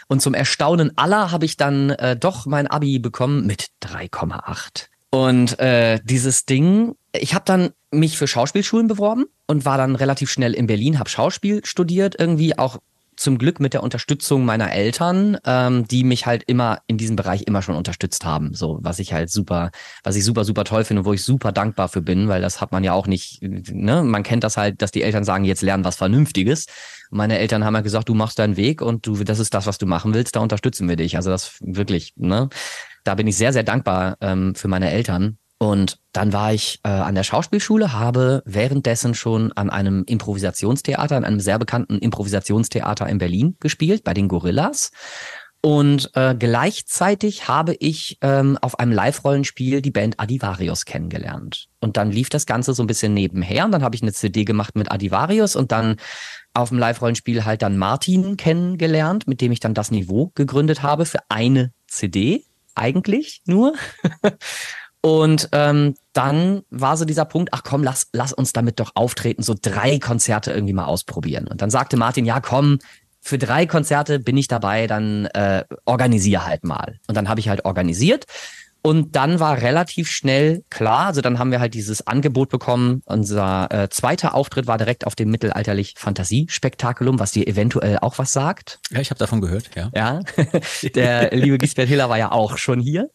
und zum Erstaunen aller habe ich dann äh, doch mein Abi bekommen mit 3,8. Und äh, dieses Ding, ich habe dann mich für Schauspielschulen beworben und war dann relativ schnell in Berlin, habe Schauspiel studiert, irgendwie auch zum Glück mit der Unterstützung meiner Eltern, ähm, die mich halt immer in diesem Bereich immer schon unterstützt haben. So, was ich halt super, was ich super, super toll finde, wo ich super dankbar für bin, weil das hat man ja auch nicht, ne? Man kennt das halt, dass die Eltern sagen, jetzt lernen was Vernünftiges. Meine Eltern haben ja gesagt, du machst deinen Weg und du, das ist das, was du machen willst, da unterstützen wir dich. Also das wirklich, ne? Da bin ich sehr, sehr dankbar ähm, für meine Eltern. Und dann war ich äh, an der Schauspielschule, habe währenddessen schon an einem Improvisationstheater, an einem sehr bekannten Improvisationstheater in Berlin gespielt, bei den Gorillas. Und äh, gleichzeitig habe ich ähm, auf einem Live-Rollenspiel die Band Adivarius kennengelernt. Und dann lief das Ganze so ein bisschen nebenher. Und dann habe ich eine CD gemacht mit Adivarius und dann auf dem Live-Rollenspiel halt dann Martin kennengelernt, mit dem ich dann das Niveau gegründet habe für eine CD eigentlich nur. Und ähm, dann war so dieser Punkt, ach komm, lass, lass uns damit doch auftreten, so drei Konzerte irgendwie mal ausprobieren. Und dann sagte Martin, ja komm, für drei Konzerte bin ich dabei, dann äh, organisier halt mal. Und dann habe ich halt organisiert. Und dann war relativ schnell klar, also dann haben wir halt dieses Angebot bekommen. Unser äh, zweiter Auftritt war direkt auf dem mittelalterlich Fantasiespektakulum, was dir eventuell auch was sagt. Ja, ich habe davon gehört, ja. Ja, der liebe Gisbert Hiller war ja auch schon hier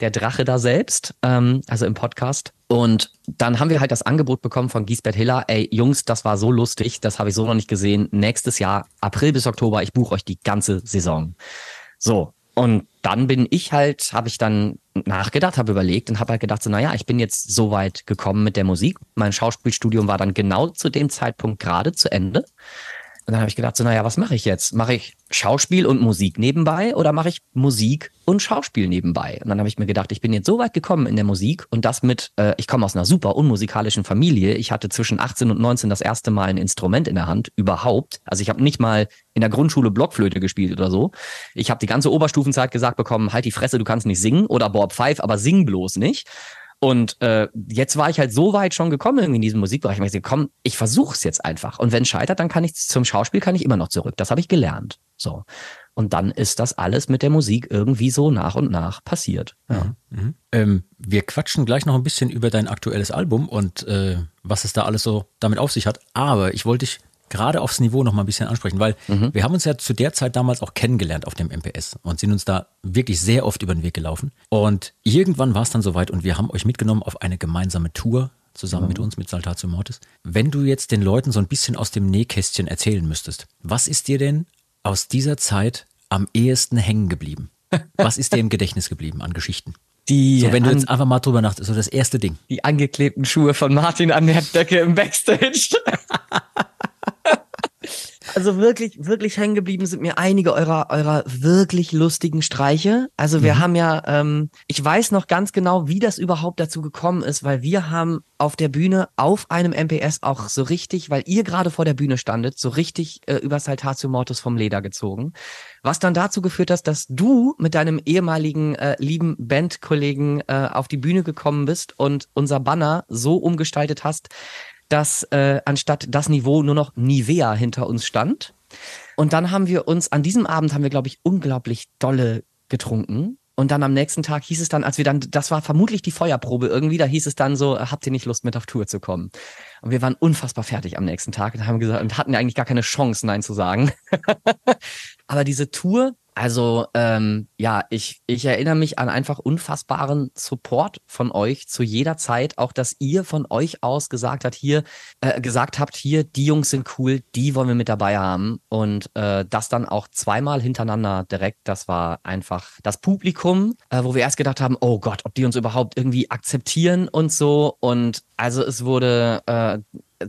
der Drache da selbst, ähm, also im Podcast. Und dann haben wir halt das Angebot bekommen von Giesbert Hiller, ey Jungs, das war so lustig, das habe ich so noch nicht gesehen. Nächstes Jahr, April bis Oktober, ich buche euch die ganze Saison. So, und dann bin ich halt, habe ich dann nachgedacht, habe überlegt und habe halt gedacht, so, naja, ich bin jetzt so weit gekommen mit der Musik. Mein Schauspielstudium war dann genau zu dem Zeitpunkt gerade zu Ende. Und dann habe ich gedacht, so, naja, was mache ich jetzt? Mache ich Schauspiel und Musik nebenbei oder mache ich Musik und Schauspiel nebenbei? Und dann habe ich mir gedacht, ich bin jetzt so weit gekommen in der Musik und das mit, äh, ich komme aus einer super unmusikalischen Familie. Ich hatte zwischen 18 und 19 das erste Mal ein Instrument in der Hand, überhaupt. Also ich habe nicht mal in der Grundschule Blockflöte gespielt oder so. Ich habe die ganze Oberstufenzeit gesagt bekommen, halt die Fresse, du kannst nicht singen oder Bob Five, aber sing bloß nicht. Und äh, jetzt war ich halt so weit schon gekommen in diesem Musikbereich. Ich habe komm, ich versuche es jetzt einfach. Und wenn es scheitert, dann kann ich zum Schauspiel kann ich immer noch zurück. Das habe ich gelernt. So. Und dann ist das alles mit der Musik irgendwie so nach und nach passiert. Ja. Mhm. mhm. Ähm, wir quatschen gleich noch ein bisschen über dein aktuelles Album und äh, was es da alles so damit auf sich hat. Aber ich wollte dich gerade aufs Niveau noch mal ein bisschen ansprechen, weil mhm. wir haben uns ja zu der Zeit damals auch kennengelernt auf dem MPS und sind uns da wirklich sehr oft über den Weg gelaufen. Und irgendwann war es dann soweit und wir haben euch mitgenommen auf eine gemeinsame Tour zusammen mhm. mit uns, mit Saltatio Mortis. Wenn du jetzt den Leuten so ein bisschen aus dem Nähkästchen erzählen müsstest, was ist dir denn aus dieser Zeit am ehesten hängen geblieben? Was ist dir im Gedächtnis geblieben an Geschichten? Die so, wenn du jetzt einfach mal drüber nachdenkst, so das erste Ding. Die angeklebten Schuhe von Martin an der Decke im Backstage. Also wirklich, wirklich hängen geblieben sind mir einige eurer, eurer wirklich lustigen Streiche. Also wir mhm. haben ja, ähm, ich weiß noch ganz genau, wie das überhaupt dazu gekommen ist, weil wir haben auf der Bühne auf einem MPS auch so richtig, weil ihr gerade vor der Bühne standet, so richtig äh, über Saltatio Mortis vom Leder gezogen. Was dann dazu geführt hat, dass du mit deinem ehemaligen äh, lieben Bandkollegen äh, auf die Bühne gekommen bist und unser Banner so umgestaltet hast, dass äh, anstatt das Niveau nur noch Nivea hinter uns stand. Und dann haben wir uns, an diesem Abend haben wir, glaube ich, unglaublich dolle getrunken. Und dann am nächsten Tag hieß es dann, als wir dann, das war vermutlich die Feuerprobe irgendwie, da hieß es dann so, habt ihr nicht Lust mit auf Tour zu kommen? Und wir waren unfassbar fertig am nächsten Tag und haben gesagt, und hatten ja eigentlich gar keine Chance, Nein zu sagen. Aber diese Tour, also ähm, ja, ich, ich erinnere mich an einfach unfassbaren Support von euch zu jeder Zeit. Auch dass ihr von euch aus gesagt habt, hier, äh, gesagt habt, hier, die Jungs sind cool, die wollen wir mit dabei haben. Und äh, das dann auch zweimal hintereinander direkt, das war einfach das Publikum, äh, wo wir erst gedacht haben, oh Gott, ob die uns überhaupt irgendwie akzeptieren und so. Und also es wurde, äh,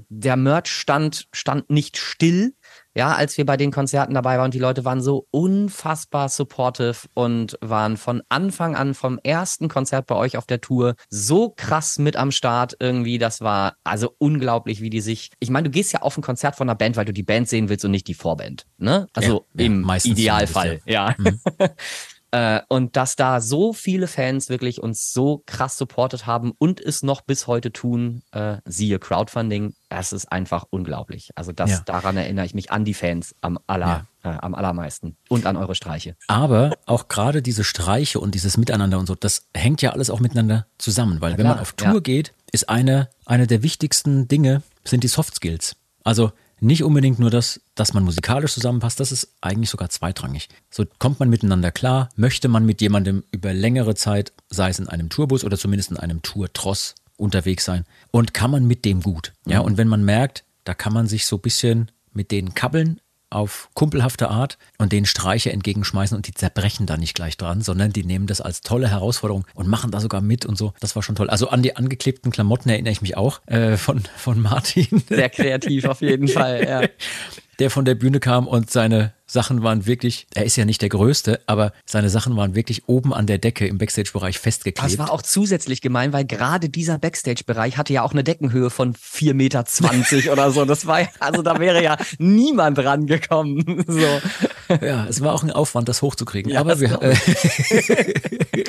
der Merch stand, stand nicht still ja, als wir bei den Konzerten dabei waren, die Leute waren so unfassbar supportive und waren von Anfang an vom ersten Konzert bei euch auf der Tour so krass mit am Start irgendwie. Das war also unglaublich, wie die sich. Ich meine, du gehst ja auf ein Konzert von einer Band, weil du die Band sehen willst und nicht die Vorband. Ne? Also ja, im ja, Idealfall, ja. Mhm. Äh, und dass da so viele Fans wirklich uns so krass supportet haben und es noch bis heute tun, äh, siehe Crowdfunding, das ist einfach unglaublich. Also das, ja. daran erinnere ich mich an die Fans am aller, ja. äh, am allermeisten und an eure Streiche. Aber auch gerade diese Streiche und dieses Miteinander und so, das hängt ja alles auch miteinander zusammen, weil ja, wenn man auf Tour geht, ist eine, eine der wichtigsten Dinge sind die Soft Skills. Also nicht unbedingt nur das, dass man musikalisch zusammenpasst, das ist eigentlich sogar zweitrangig. So kommt man miteinander klar, möchte man mit jemandem über längere Zeit, sei es in einem Tourbus oder zumindest in einem Tourtross unterwegs sein und kann man mit dem gut. Ja, mhm. und wenn man merkt, da kann man sich so ein bisschen mit denen kabbeln, auf kumpelhafte Art und den Streiche entgegenschmeißen und die zerbrechen da nicht gleich dran, sondern die nehmen das als tolle Herausforderung und machen da sogar mit und so. Das war schon toll. Also an die angeklebten Klamotten erinnere ich mich auch äh, von, von Martin. Sehr kreativ auf jeden Fall, ja. Der von der Bühne kam und seine Sachen waren wirklich, er ist ja nicht der Größte, aber seine Sachen waren wirklich oben an der Decke im Backstage-Bereich festgeklebt. Das war auch zusätzlich gemein, weil gerade dieser Backstage-Bereich hatte ja auch eine Deckenhöhe von 4,20 Meter oder so. Das war, also da wäre ja niemand rangekommen. So. Ja, es war auch ein Aufwand, das hochzukriegen. Ja, aber wir, äh,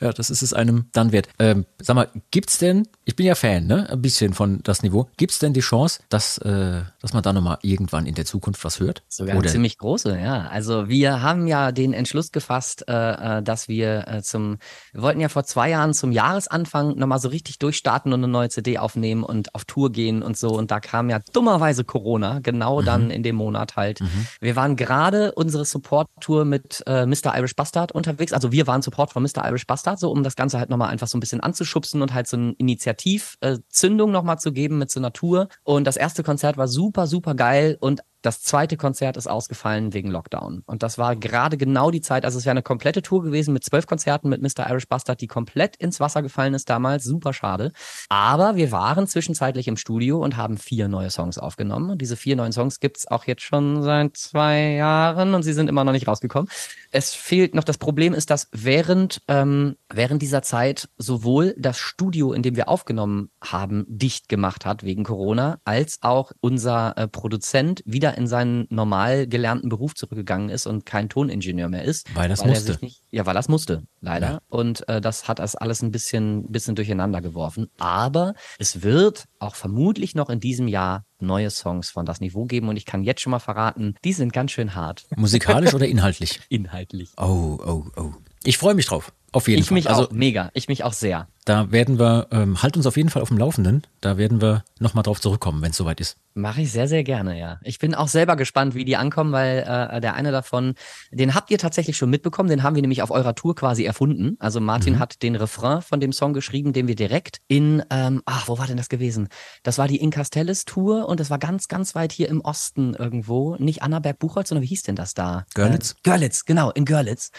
ja, das ist es einem dann wert. Ähm, sag mal, gibt's denn, ich bin ja Fan, ne, ein bisschen von das Niveau, gibt's denn die Chance, dass, äh, dass man da nochmal irgendwann in der Zukunft was hört? Sogar Oder? ziemlich große, ja. Also wir haben ja den Entschluss gefasst, äh, äh, dass wir äh, zum, wir wollten ja vor zwei Jahren zum Jahresanfang nochmal so richtig durchstarten und eine neue CD aufnehmen und auf Tour gehen und so. Und da kam ja dummerweise Corona, genau mhm. dann in dem Monat halt. Mhm. Wir waren gerade unsere Support-Tour mit äh, Mr. Irish Bastard unterwegs. Also wir waren Support von Mr. Irish Bastard, so um das Ganze halt nochmal einfach so ein bisschen anzuschubsen und halt so eine Initiativzündung äh, nochmal zu geben mit so einer Tour. Und das erste Konzert war super, super geil und das zweite Konzert ist ausgefallen wegen Lockdown. Und das war gerade genau die Zeit, also es wäre eine komplette Tour gewesen mit zwölf Konzerten mit Mr. Irish Bastard, die komplett ins Wasser gefallen ist damals. Super schade. Aber wir waren zwischenzeitlich im Studio und haben vier neue Songs aufgenommen. Und diese vier neuen Songs gibt's auch jetzt schon seit zwei Jahren und sie sind immer noch nicht rausgekommen. Es fehlt noch, das Problem ist, dass während, ähm, während dieser Zeit sowohl das Studio, in dem wir aufgenommen haben, dicht gemacht hat wegen Corona, als auch unser äh, Produzent wieder wieder in seinen normal gelernten Beruf zurückgegangen ist und kein Toningenieur mehr ist. Weil das weil musste. Nicht, ja, weil das musste, leider. Ja. Und äh, das hat das alles ein bisschen, bisschen durcheinander geworfen. Aber es wird auch vermutlich noch in diesem Jahr neue Songs von das Niveau geben und ich kann jetzt schon mal verraten, die sind ganz schön hart. Musikalisch oder inhaltlich? Inhaltlich. Oh, oh, oh. Ich freue mich drauf. Auf jeden ich Fall. Ich mich also, auch, mega. Ich mich auch sehr. Da werden wir, ähm, halt uns auf jeden Fall auf dem Laufenden. Da werden wir nochmal drauf zurückkommen, wenn es soweit ist. Mache ich sehr, sehr gerne, ja. Ich bin auch selber gespannt, wie die ankommen, weil äh, der eine davon, den habt ihr tatsächlich schon mitbekommen, den haben wir nämlich auf eurer Tour quasi erfunden. Also Martin mhm. hat den Refrain von dem Song geschrieben, den wir direkt in, ähm, ach, wo war denn das gewesen? Das war die Incastellis Tour und das war ganz, ganz weit hier im Osten irgendwo. Nicht Annaberg-Buchholz, sondern wie hieß denn das da? Görlitz? Äh, Görlitz, genau, in Görlitz.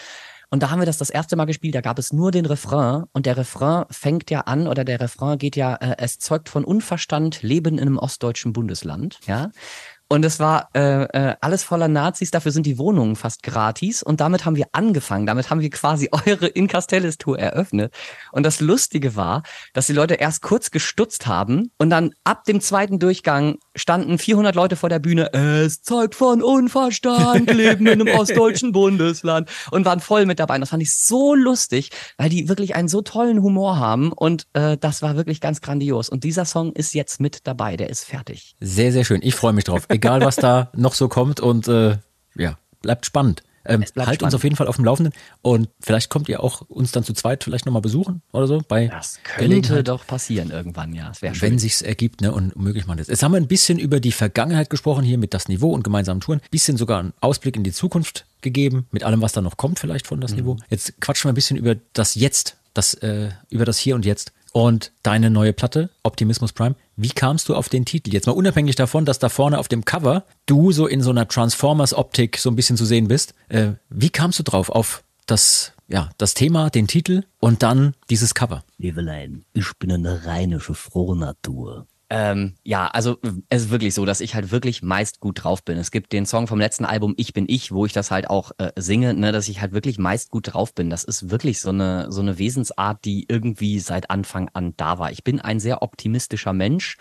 Und da haben wir das das erste Mal gespielt, da gab es nur den Refrain und der Refrain fängt ja an oder der Refrain geht ja, äh, es zeugt von Unverstand, Leben in einem ostdeutschen Bundesland, ja. Und es war äh, äh, alles voller Nazis, dafür sind die Wohnungen fast gratis. Und damit haben wir angefangen. Damit haben wir quasi eure In Castellis Tour eröffnet. Und das Lustige war, dass die Leute erst kurz gestutzt haben und dann ab dem zweiten Durchgang standen 400 Leute vor der Bühne. Es zeigt von Unverstand, leben in einem ostdeutschen Bundesland und waren voll mit dabei. Und das fand ich so lustig, weil die wirklich einen so tollen Humor haben. Und äh, das war wirklich ganz grandios. Und dieser Song ist jetzt mit dabei. Der ist fertig. Sehr, sehr schön. Ich freue mich drauf egal was da noch so kommt und äh, ja, bleibt spannend. Ähm, halt spannend. uns auf jeden Fall auf dem Laufenden und vielleicht kommt ihr auch uns dann zu zweit vielleicht nochmal besuchen oder so. Bei das könnte doch passieren irgendwann, ja. Das schön. Wenn sich's ergibt ne, und möglich man das. Jetzt haben wir ein bisschen über die Vergangenheit gesprochen hier mit das Niveau und gemeinsamen Touren. Bisschen sogar einen Ausblick in die Zukunft gegeben mit allem, was da noch kommt vielleicht von das mhm. Niveau. Jetzt quatschen wir ein bisschen über das Jetzt, das, äh, über das Hier und Jetzt. Und deine neue Platte, Optimismus Prime, wie kamst du auf den Titel? Jetzt mal unabhängig davon, dass da vorne auf dem Cover du so in so einer Transformers-Optik so ein bisschen zu sehen bist. Äh, wie kamst du drauf auf das, ja, das Thema, den Titel und dann dieses Cover? Evelein, ich bin eine rheinische Frohnatur. Ähm, ja, also es ist wirklich so, dass ich halt wirklich meist gut drauf bin. Es gibt den Song vom letzten Album Ich bin ich, wo ich das halt auch äh, singe, ne, dass ich halt wirklich meist gut drauf bin. Das ist wirklich so eine so eine Wesensart, die irgendwie seit Anfang an da war. Ich bin ein sehr optimistischer Mensch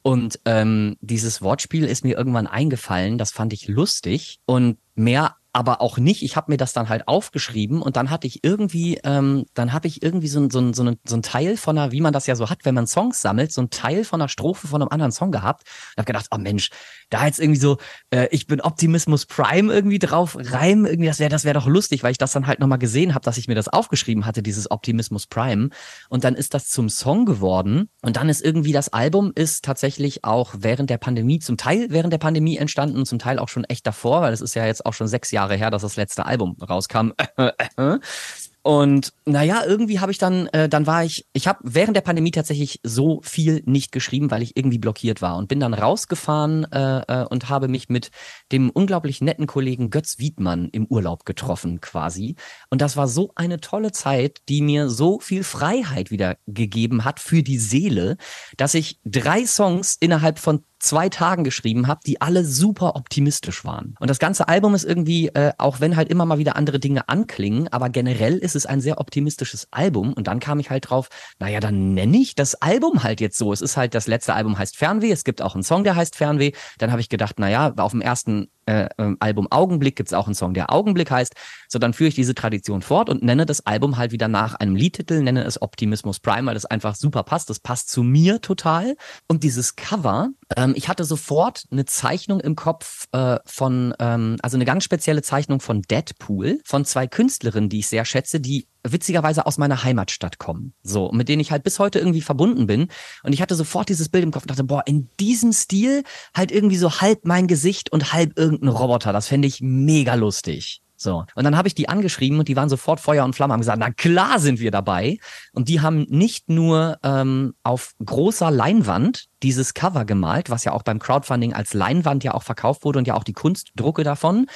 und ähm, dieses Wortspiel ist mir irgendwann eingefallen. Das fand ich lustig und mehr aber auch nicht. Ich habe mir das dann halt aufgeschrieben und dann hatte ich irgendwie, ähm, dann habe ich irgendwie so, so, so, so ein Teil von einer, wie man das ja so hat, wenn man Songs sammelt, so ein Teil von einer Strophe von einem anderen Song gehabt. Und habe gedacht, oh Mensch, da jetzt irgendwie so, äh, ich bin Optimismus Prime irgendwie drauf reimen, irgendwie, das wäre das wäre doch lustig, weil ich das dann halt nochmal gesehen habe, dass ich mir das aufgeschrieben hatte, dieses Optimismus Prime. Und dann ist das zum Song geworden. Und dann ist irgendwie das Album ist tatsächlich auch während der Pandemie, zum Teil während der Pandemie entstanden, zum Teil auch schon echt davor, weil es ist ja jetzt auch schon sechs Jahre Jahre her, dass das letzte Album rauskam. Und naja, irgendwie habe ich dann, äh, dann war ich, ich habe während der Pandemie tatsächlich so viel nicht geschrieben, weil ich irgendwie blockiert war und bin dann rausgefahren äh, äh, und habe mich mit dem unglaublich netten Kollegen Götz Wiedmann im Urlaub getroffen quasi. Und das war so eine tolle Zeit, die mir so viel Freiheit wieder gegeben hat für die Seele, dass ich drei Songs innerhalb von zwei Tagen geschrieben habe, die alle super optimistisch waren. Und das ganze Album ist irgendwie, äh, auch wenn halt immer mal wieder andere Dinge anklingen, aber generell ist es ein sehr optimistisches Album. Und dann kam ich halt drauf, naja, dann nenne ich das Album halt jetzt so. Es ist halt, das letzte Album heißt Fernweh, es gibt auch einen Song, der heißt Fernweh. Dann habe ich gedacht, naja, auf dem ersten äh, ähm, Album Augenblick gibt es auch einen Song, der Augenblick heißt. So, dann führe ich diese Tradition fort und nenne das Album halt wieder nach einem Liedtitel, nenne es Optimismus Prime, weil das einfach super passt. Das passt zu mir total. Und dieses Cover, ähm, ich hatte sofort eine Zeichnung im Kopf äh, von, ähm, also eine ganz spezielle Zeichnung von Deadpool, von zwei Künstlerinnen, die ich sehr schätze, die witzigerweise aus meiner Heimatstadt kommen. So, mit denen ich halt bis heute irgendwie verbunden bin. Und ich hatte sofort dieses Bild im Kopf und dachte, boah, in diesem Stil halt irgendwie so halb mein Gesicht und halb irgendein Roboter. Das fände ich mega lustig. So. Und dann habe ich die angeschrieben und die waren sofort Feuer und Flamme, haben gesagt, na klar sind wir dabei. Und die haben nicht nur ähm, auf großer Leinwand dieses Cover gemalt, was ja auch beim Crowdfunding als Leinwand ja auch verkauft wurde und ja auch die Kunstdrucke davon,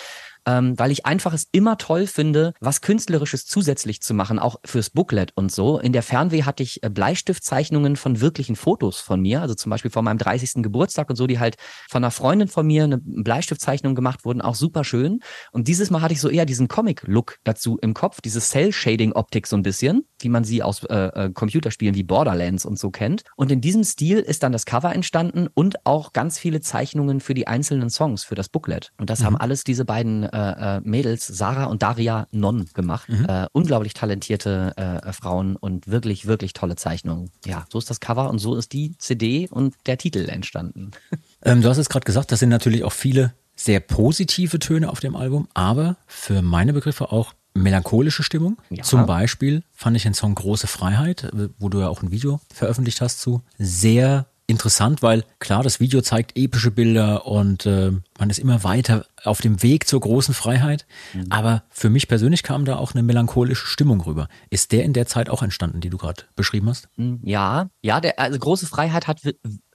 ähm, weil ich einfach es immer toll finde, was Künstlerisches zusätzlich zu machen, auch fürs Booklet und so. In der Fernweh hatte ich äh, Bleistiftzeichnungen von wirklichen Fotos von mir, also zum Beispiel von meinem 30. Geburtstag und so, die halt von einer Freundin von mir eine Bleistiftzeichnung gemacht wurden, auch super schön. Und dieses Mal hatte ich so eher diesen Comic-Look dazu im Kopf, diese Cell-Shading-Optik so ein bisschen, wie man sie aus äh, äh, Computerspielen wie Borderlands und so kennt. Und in diesem Stil ist dann das Cover entstanden und auch ganz viele Zeichnungen für die einzelnen Songs, für das Booklet. Und das mhm. haben alles diese beiden äh, äh, äh, Mädels, Sarah und Daria Non, gemacht. Mhm. Äh, unglaublich talentierte äh, Frauen und wirklich, wirklich tolle Zeichnungen. Ja, so ist das Cover und so ist die CD und der Titel entstanden. Ähm, du hast es gerade gesagt, das sind natürlich auch viele sehr positive Töne auf dem Album, aber für meine Begriffe auch melancholische Stimmung. Ja. Zum Beispiel fand ich den Song Große Freiheit, wo du ja auch ein Video veröffentlicht hast zu, sehr interessant, weil klar, das Video zeigt epische Bilder und äh, man ist immer weiter auf dem Weg zur großen Freiheit. Mhm. Aber für mich persönlich kam da auch eine melancholische Stimmung rüber. Ist der in der Zeit auch entstanden, die du gerade beschrieben hast? Hm, ja, ja, der, also große Freiheit hat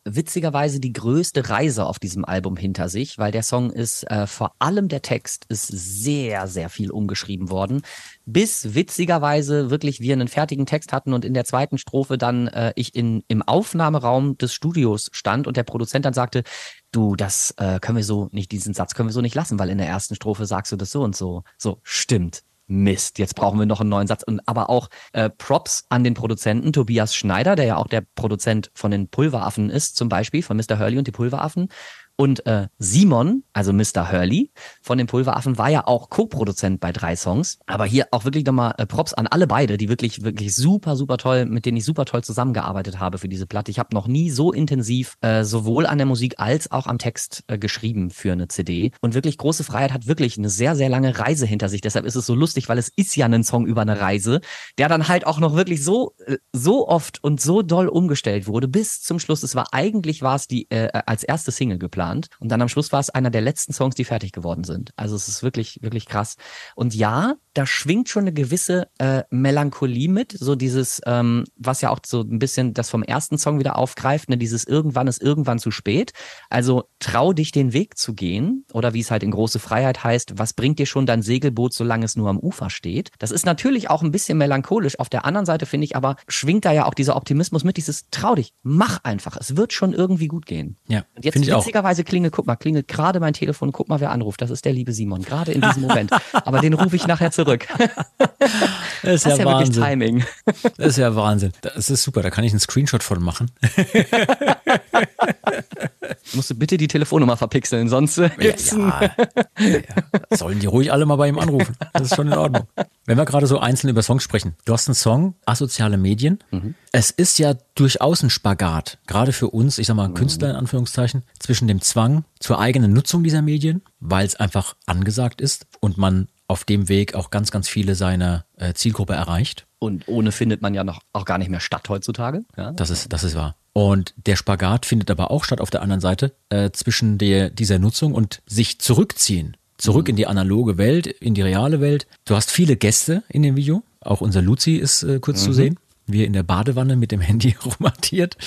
witzigerweise die größte Reise auf diesem Album hinter sich, weil der Song ist, äh, vor allem der Text ist sehr, sehr viel umgeschrieben worden. Bis witzigerweise wirklich wir einen fertigen Text hatten und in der zweiten Strophe dann äh, ich in, im Aufnahmeraum des Studios stand und der Produzent dann sagte, du, das äh, können wir so nicht, diesen Satz können wir so nicht lassen, weil in der ersten Strophe sagst du das so und so. So, stimmt. Mist, jetzt brauchen wir noch einen neuen Satz. Und aber auch äh, Props an den Produzenten Tobias Schneider, der ja auch der Produzent von den Pulveraffen ist, zum Beispiel von Mr. Hurley und die Pulveraffen. Und äh, Simon, also Mr. Hurley von den Pulveraffen, war ja auch Co-Produzent bei drei Songs. Aber hier auch wirklich nochmal äh, Props an alle beide, die wirklich, wirklich super, super toll, mit denen ich super toll zusammengearbeitet habe für diese Platte. Ich habe noch nie so intensiv äh, sowohl an der Musik als auch am Text äh, geschrieben für eine CD. Und wirklich große Freiheit hat wirklich eine sehr, sehr lange Reise hinter sich. Deshalb ist es so lustig, weil es ist ja ein Song über eine Reise, der dann halt auch noch wirklich so, äh, so oft und so doll umgestellt wurde, bis zum Schluss. Es war eigentlich war es die äh, als erste Single geplant geplant. Und dann am Schluss war es einer der letzten Songs, die fertig geworden sind. Also es ist wirklich, wirklich krass. Und ja, da schwingt schon eine gewisse äh, Melancholie mit, so dieses, ähm, was ja auch so ein bisschen das vom ersten Song wieder aufgreift, ne, dieses irgendwann ist irgendwann zu spät. Also trau dich den Weg zu gehen oder wie es halt in große Freiheit heißt, was bringt dir schon dein Segelboot, solange es nur am Ufer steht? Das ist natürlich auch ein bisschen melancholisch. Auf der anderen Seite finde ich aber, schwingt da ja auch dieser Optimismus mit, dieses trau dich, mach einfach, es wird schon irgendwie gut gehen. Ja, Und jetzt finde witzigerweise klingelt, guck mal, klingelt gerade mein Telefon, guck mal, wer anruft. Das ist der liebe Simon, gerade in diesem Moment. Aber den rufe ich nachher zurück. Das ist Das ist ja wirklich Wahnsinn. Timing. Das ist ja Wahnsinn. Das ist super, da kann ich einen Screenshot von machen. Musst du bitte die Telefonnummer verpixeln, sonst gibt's ja, ja, sollen die ruhig alle mal bei ihm anrufen. Das ist schon in Ordnung. Wenn wir gerade so einzeln über Songs sprechen. Du hast einen Song, asoziale Medien. Es ist ja durchaus ein Spagat, gerade für uns, ich sag mal Künstler in Anführungszeichen, zwischen dem Zwang zur eigenen Nutzung dieser Medien, weil es einfach angesagt ist und man auf dem Weg auch ganz, ganz viele seiner äh, Zielgruppe erreicht. Und ohne findet man ja noch auch gar nicht mehr statt heutzutage. Ja? Das ist, das ist wahr. Und der Spagat findet aber auch statt auf der anderen Seite äh, zwischen der, dieser Nutzung und sich zurückziehen. Zurück in die analoge Welt, in die reale Welt. Du hast viele Gäste in dem Video. Auch unser Luzi ist äh, kurz zu sehen, wie er in der Badewanne mit dem Handy rumatiert.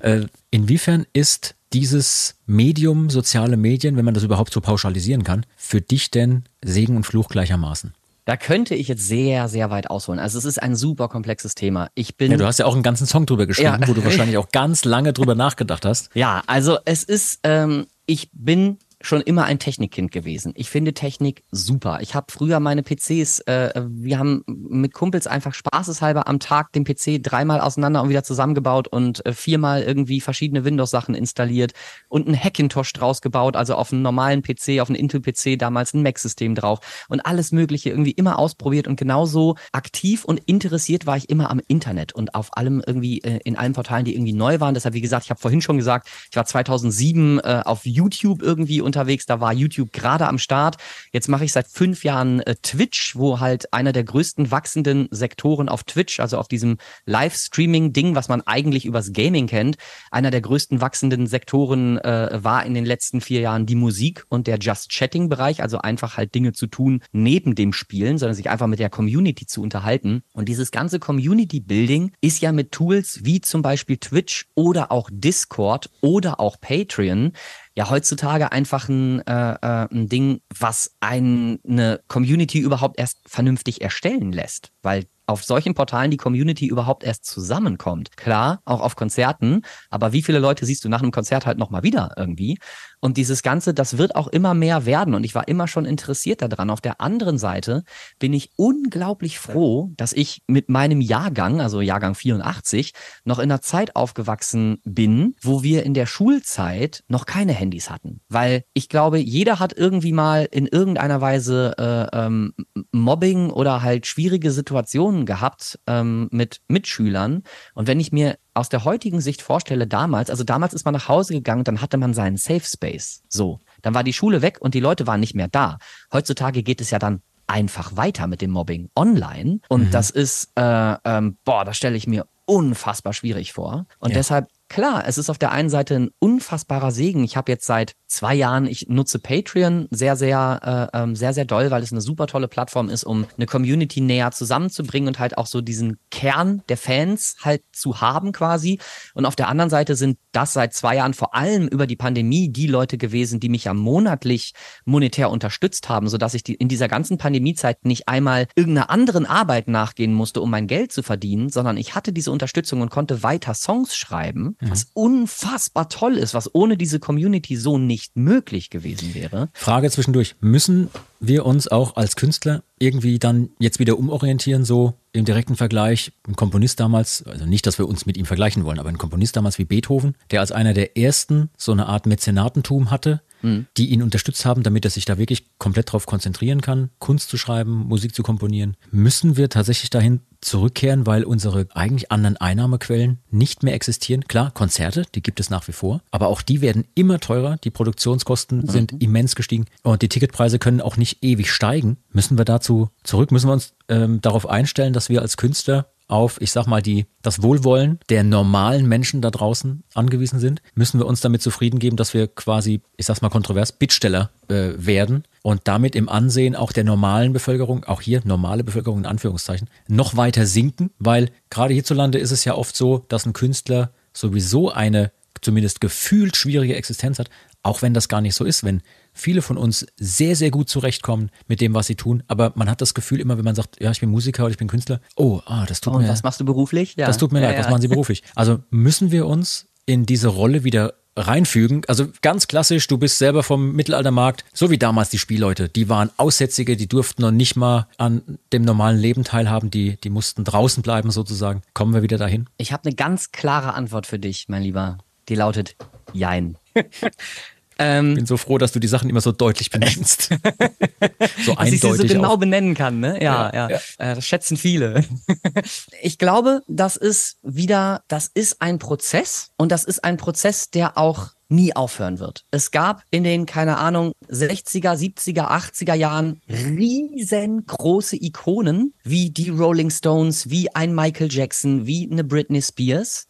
Äh, inwiefern ist dieses Medium, soziale Medien, wenn man das überhaupt so pauschalisieren kann, für dich denn Segen und Fluch gleichermaßen? Da könnte ich jetzt sehr, sehr weit ausholen. Also es ist ein super komplexes Thema. Ich bin Ja, du hast ja auch einen ganzen Song drüber geschrieben, Ja. wo du wahrscheinlich auch ganz lange drüber nachgedacht hast. Ja, also es ist, ähm, ich bin schon immer ein Technikkind gewesen. Ich finde Technik super. Ich habe früher meine PCs, äh, wir haben mit Kumpels einfach spaßeshalber am Tag den PC dreimal auseinander und wieder zusammengebaut und äh, viermal irgendwie verschiedene Windows-Sachen installiert und einen Hackintosh draus gebaut, also auf einen normalen PC, auf einen Intel-PC damals ein Mac-System drauf und alles Mögliche irgendwie immer ausprobiert und genauso aktiv und interessiert war ich immer am Internet und auf allem irgendwie äh, in allen Portalen, die irgendwie neu waren. Deshalb, wie gesagt, ich habe vorhin schon gesagt, ich war 2007 äh, auf YouTube irgendwie unterwegs, da war YouTube gerade am Start. Jetzt mache ich seit fünf Jahren äh, Twitch, wo halt einer der größten wachsenden Sektoren auf Twitch, also auf diesem Livestreaming-Ding, was man eigentlich übers Gaming kennt, einer der größten wachsenden Sektoren äh, war in den letzten vier Jahren die Musik und der Just-Chatting-Bereich, also einfach halt Dinge zu tun neben dem Spielen, sondern sich einfach mit der Community zu unterhalten. Und dieses ganze Community-Building ist ja mit Tools wie zum Beispiel Twitch oder auch Discord oder auch Patreon ja heutzutage einfach ein, äh, äh, ein Ding, was ein, eine Community überhaupt erst vernünftig erstellen lässt. Weil auf solchen Portalen die Community überhaupt erst zusammenkommt. Klar, auch auf Konzerten, aber wie viele Leute siehst du nach einem Konzert halt nochmal wieder irgendwie? Und dieses Ganze, das wird auch immer mehr werden und ich war immer schon interessiert daran. Auf der anderen Seite bin ich unglaublich froh, dass ich mit meinem Jahrgang, also Jahrgang 84, noch in einer Zeit aufgewachsen bin, wo wir in der Schulzeit noch keine Handys hatten. Weil ich glaube, jeder hat irgendwie mal in irgendeiner Weise äh, ähm, Mobbing oder halt schwierige Situationen gehabt ähm, mit Mitschülern. Und wenn ich mir aus der heutigen Sicht vorstelle, damals, also damals ist man nach Hause gegangen, dann hatte man seinen Safe Space. So. Dann war die Schule weg und die Leute waren nicht mehr da. Heutzutage geht es ja dann einfach weiter mit dem Mobbing online. Und das ist, äh, ähm, boah, das stelle ich mir unfassbar schwierig vor. Und Ja. deshalb, klar, es ist auf der einen Seite ein unfassbarer Segen. Ich habe jetzt seit zwei Jahren. Ich nutze Patreon sehr, sehr, äh, ähm, sehr, sehr doll, weil es eine super tolle Plattform ist, um eine Community näher zusammenzubringen und halt auch so diesen Kern der Fans halt zu haben quasi. Und auf der anderen Seite sind das seit zwei Jahren vor allem über die Pandemie die Leute gewesen, die mich ja monatlich monetär unterstützt haben, sodass ich die, in dieser ganzen Pandemiezeit nicht einmal irgendeiner anderen Arbeit nachgehen musste, um mein Geld zu verdienen, sondern ich hatte diese Unterstützung und konnte weiter Songs schreiben, mhm. was unfassbar toll ist, was ohne diese Community so nicht möglich gewesen wäre. Frage zwischendurch, müssen wir uns auch als Künstler irgendwie dann jetzt wieder umorientieren, so im direkten Vergleich. Ein Komponist damals, also nicht, dass wir uns mit ihm vergleichen wollen, aber ein Komponist damals wie Beethoven, der als einer der ersten so eine Art Mäzenatentum hatte, mhm. die ihn unterstützt haben, damit er sich da wirklich komplett drauf konzentrieren kann, Kunst zu schreiben, Musik zu komponieren. Müssen wir tatsächlich dahin zurückkehren, weil unsere eigentlich anderen Einnahmequellen nicht mehr existieren. Klar, Konzerte, die gibt es nach wie vor, aber auch die werden immer teurer. Die Produktionskosten mhm. sind immens gestiegen und die Ticketpreise können auch nicht ewig steigen. Müssen wir dazu zurück? Müssen wir uns ähm, darauf einstellen, dass wir als Künstler auf, ich sag mal, die, das Wohlwollen der normalen Menschen da draußen angewiesen sind, müssen wir uns damit zufrieden geben, dass wir quasi, ich sag's mal kontrovers, Bittsteller äh, werden und damit im Ansehen auch der normalen Bevölkerung, auch hier normale Bevölkerung in Anführungszeichen, noch weiter sinken, weil gerade hierzulande ist es ja oft so, dass ein Künstler sowieso eine zumindest gefühlt schwierige Existenz hat, auch wenn das gar nicht so ist, wenn viele von uns sehr, sehr gut zurechtkommen mit dem, was sie tun. Aber man hat das Gefühl immer, wenn man sagt, ja, ich bin Musiker oder ich bin Künstler, oh, ah, das tut Und mir was machst du beruflich? Ja. Das tut mir ja, leid, ja. was machen Sie beruflich? Also müssen wir uns in diese Rolle wieder reinfügen. Also ganz klassisch, du bist selber vom Mittelaltermarkt, so wie damals die Spielleute. Die waren Aussätzige, die durften noch nicht mal an dem normalen Leben teilhaben, die, die mussten draußen bleiben sozusagen. Kommen wir wieder dahin? Ich habe eine ganz klare Antwort für dich, mein Lieber. Die lautet Jein. Ähm, ich bin so froh, dass du die Sachen immer so deutlich benennst. so dass eindeutig. Dass ich sie so genau auch. benennen kann, ne? Ja, ja. ja. ja. Äh, das schätzen viele. ich glaube, das ist wieder, das ist ein Prozess und das ist ein Prozess, der auch nie aufhören wird. Es gab in den, keine Ahnung, 60er, 70er, 80er Jahren riesengroße Ikonen wie die Rolling Stones, wie ein Michael Jackson, wie eine Britney Spears.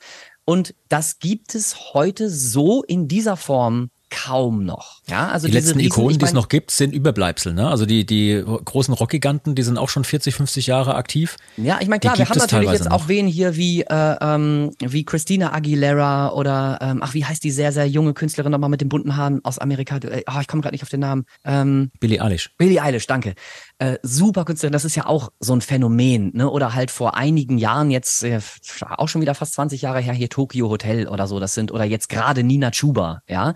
Und das gibt es heute so in dieser Form kaum noch. Ja, also die letzten Riesen, Ikonen, die es noch gibt, sind Überbleibsel. Ne? Also die, die großen Rockgiganten, die sind auch schon 40, 50 Jahre aktiv. Ja, ich meine, klar, wir haben natürlich jetzt noch. auch wen hier wie, äh, ähm, wie Christina Aguilera oder, ähm, ach, wie heißt die sehr, sehr junge Künstlerin nochmal mit den bunten Haaren aus Amerika? Äh, oh, ich komme gerade nicht auf den Namen. Ähm, Billie Eilish. Billie Eilish, danke. Äh, super Künstlerin, das ist ja auch so ein Phänomen. Ne? Oder halt vor einigen Jahren, jetzt äh, auch schon wieder fast 20 Jahre her, hier Tokyo Hotel oder so, das sind, oder jetzt gerade Nina Chuba, ja.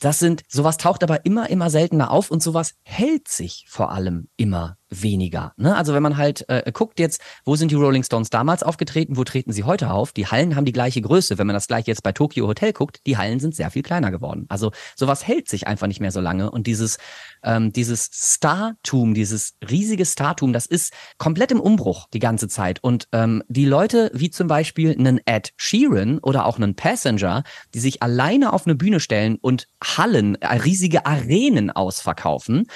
Das sind, sowas taucht aber immer, immer seltener auf und sowas hält sich vor allem immer weniger. Ne? Also wenn man halt äh, guckt jetzt, wo sind die Rolling Stones damals aufgetreten, wo treten sie heute auf? Die Hallen haben die gleiche Größe. Wenn man das gleich jetzt bei Tokyo Hotel guckt, die Hallen sind sehr viel kleiner geworden. Also sowas hält sich einfach nicht mehr so lange. Und dieses, ähm, dieses Startum, dieses riesige Startum, das ist komplett im Umbruch die ganze Zeit. Und ähm, die Leute wie zum Beispiel einen Ed Sheeran oder auch einen Passenger, die sich alleine auf eine Bühne stellen und Hallen, äh, riesige Arenen ausverkaufen,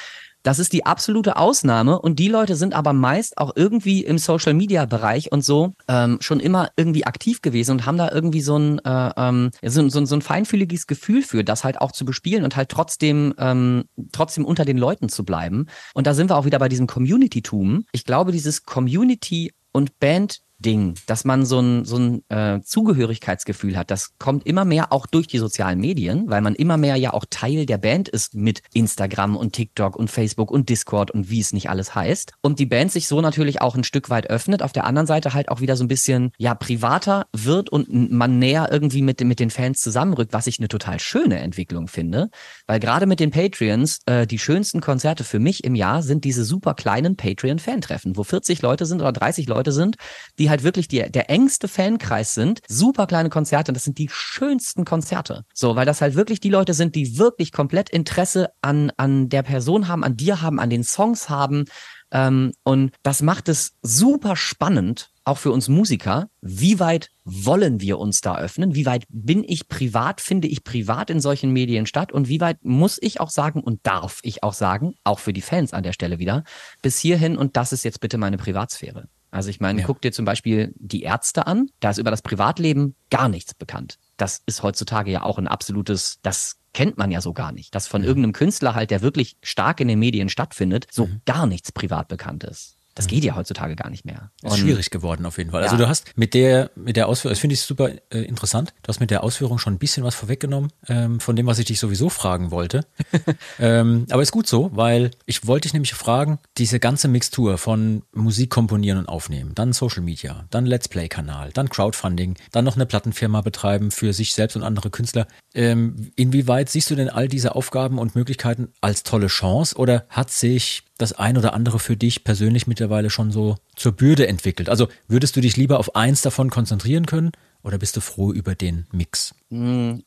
das ist die absolute Ausnahme und die Leute sind aber meist auch irgendwie im Social Media Bereich und so ähm, schon immer irgendwie aktiv gewesen und haben da irgendwie so ein, äh, ähm, so, so, so ein feinfühliges Gefühl für, das halt auch zu bespielen und halt trotzdem, ähm, trotzdem unter den Leuten zu bleiben. Und da sind wir auch wieder bei diesem Community-Tum. Ich glaube, dieses Community und Band Ding, dass man so ein, so ein äh, Zugehörigkeitsgefühl hat. Das kommt immer mehr auch durch die sozialen Medien, weil man immer mehr ja auch Teil der Band ist mit Instagram und TikTok und Facebook und Discord und wie es nicht alles heißt. Und die Band sich so natürlich auch ein Stück weit öffnet, auf der anderen Seite halt auch wieder so ein bisschen ja privater wird und man näher irgendwie mit, mit den Fans zusammenrückt, was ich eine total schöne Entwicklung finde. Weil gerade mit den Patreons, äh, die schönsten Konzerte für mich im Jahr sind diese super kleinen Patreon-Fantreffen, wo 40 Leute sind oder 30 Leute sind, die halt wirklich die, der engste Fankreis sind, super kleine Konzerte das sind die schönsten Konzerte. So, weil das halt wirklich die Leute sind, die wirklich komplett Interesse an, an der Person haben, an dir haben, an den Songs haben. Ähm, und das macht es super spannend, auch für uns Musiker. Wie weit wollen wir uns da öffnen? Wie weit bin ich privat, finde ich privat in solchen Medien statt? Und wie weit muss ich auch sagen und darf ich auch sagen, auch für die Fans an der Stelle wieder, bis hierhin und das ist jetzt bitte meine Privatsphäre. Also ich meine, ja. guck dir zum Beispiel die Ärzte an, da ist über das Privatleben gar nichts bekannt. Das ist heutzutage ja auch ein absolutes, das kennt man ja so gar nicht. Dass von irgendeinem Künstler halt, der wirklich stark in den Medien stattfindet, so gar nichts privat bekannt ist. Das geht ja heutzutage gar nicht mehr. Ist Und- schwierig geworden auf jeden Fall. Ja. Also du hast mit der mit der Ausführung, das finde ich super äh, interessant. Du hast mit der Ausführung schon ein bisschen was vorweggenommen ähm, von dem, was ich dich sowieso fragen wollte. ähm, aber ist gut so, weil ich wollte dich nämlich fragen, diese ganze Mixtur von Musik komponieren und aufnehmen, dann Social Media, dann Let's Play Kanal, dann Crowdfunding, dann noch eine Plattenfirma betreiben für sich selbst und andere Künstler. Ähm, inwieweit siehst du denn all diese Aufgaben und Möglichkeiten als tolle Chance oder hat sich das ein oder andere für dich persönlich mittlerweile schon so zur Bürde entwickelt? Also würdest du dich lieber auf eins davon konzentrieren können oder bist du froh über den Mix?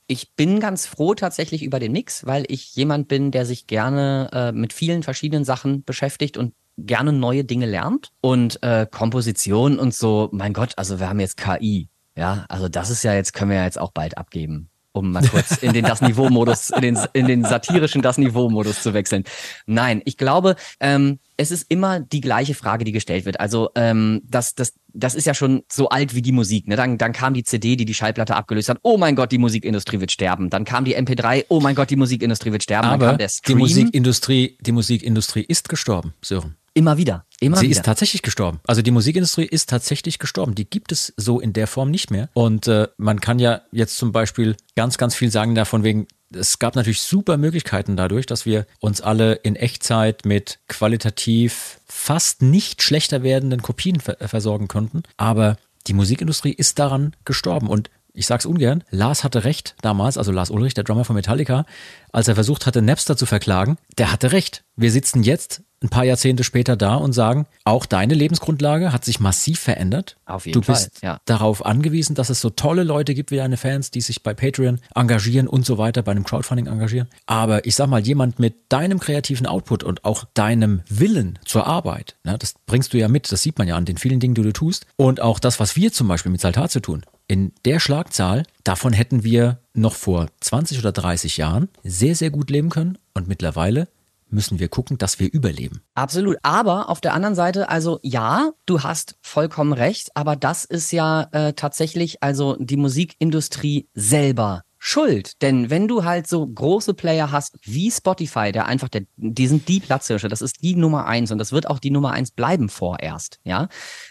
Ich bin ganz froh tatsächlich über den Mix, weil ich jemand bin, der sich gerne äh, mit vielen verschiedenen Sachen beschäftigt und gerne neue Dinge lernt. Und äh, Komposition und so, mein Gott, also wir haben jetzt KI. Ja, also das ist ja jetzt, können wir ja jetzt auch bald abgeben. Um mal kurz in den das Niveau-Modus, in den, in den satirischen das Niveau-Modus zu wechseln. Nein, ich glaube, ähm, es ist immer die gleiche Frage, die gestellt wird. Also ähm, das, das, das ist ja schon so alt wie die Musik. Ne? Dann, dann kam die CD, die die Schallplatte abgelöst hat. Oh mein Gott, die Musikindustrie wird sterben. Dann kam die MP3. Oh mein Gott, die Musikindustrie wird sterben. dann Aber kam der die. Musikindustrie, die Musikindustrie ist gestorben, Sören. immer wieder, immer Sie wieder. ist tatsächlich gestorben. Also die Musikindustrie ist tatsächlich gestorben. Die gibt es so in der Form nicht mehr. Und äh, man kann ja jetzt zum Beispiel ganz, ganz viel sagen davon wegen, es gab natürlich super Möglichkeiten dadurch, dass wir uns alle in Echtzeit mit qualitativ fast nicht schlechter werdenden Kopien ver versorgen konnten. Aber die Musikindustrie ist daran gestorben. Und ich sag's ungern, Lars hatte recht damals, also Lars Ulrich, der Drummer von Metallica, als er versucht hatte, Napster zu verklagen, der hatte recht. Wir sitzen jetzt ein paar Jahrzehnte später da und sagen, auch deine Lebensgrundlage hat sich massiv verändert. Auf jeden du bist Fall, ja. darauf angewiesen, dass es so tolle Leute gibt wie deine Fans, die sich bei Patreon engagieren und so weiter, bei einem Crowdfunding engagieren. Aber ich sag mal, jemand mit deinem kreativen Output und auch deinem Willen zur Arbeit, ne, das bringst du ja mit, das sieht man ja an den vielen Dingen, die du tust. Und auch das, was wir zum Beispiel mit Saltar zu tun. In der Schlagzahl, davon hätten wir noch vor 20 oder 30 Jahren sehr, sehr gut leben können. Und mittlerweile müssen wir gucken, dass wir überleben. Absolut. Aber auf der anderen Seite, also ja, du hast vollkommen recht, aber das ist ja äh, tatsächlich also die Musikindustrie selber schuld. Denn wenn du halt so große Player hast wie Spotify, der einfach, der, die sind die Platzhirsche, das ist die Nummer eins und das wird auch die Nummer eins bleiben vorerst, ja.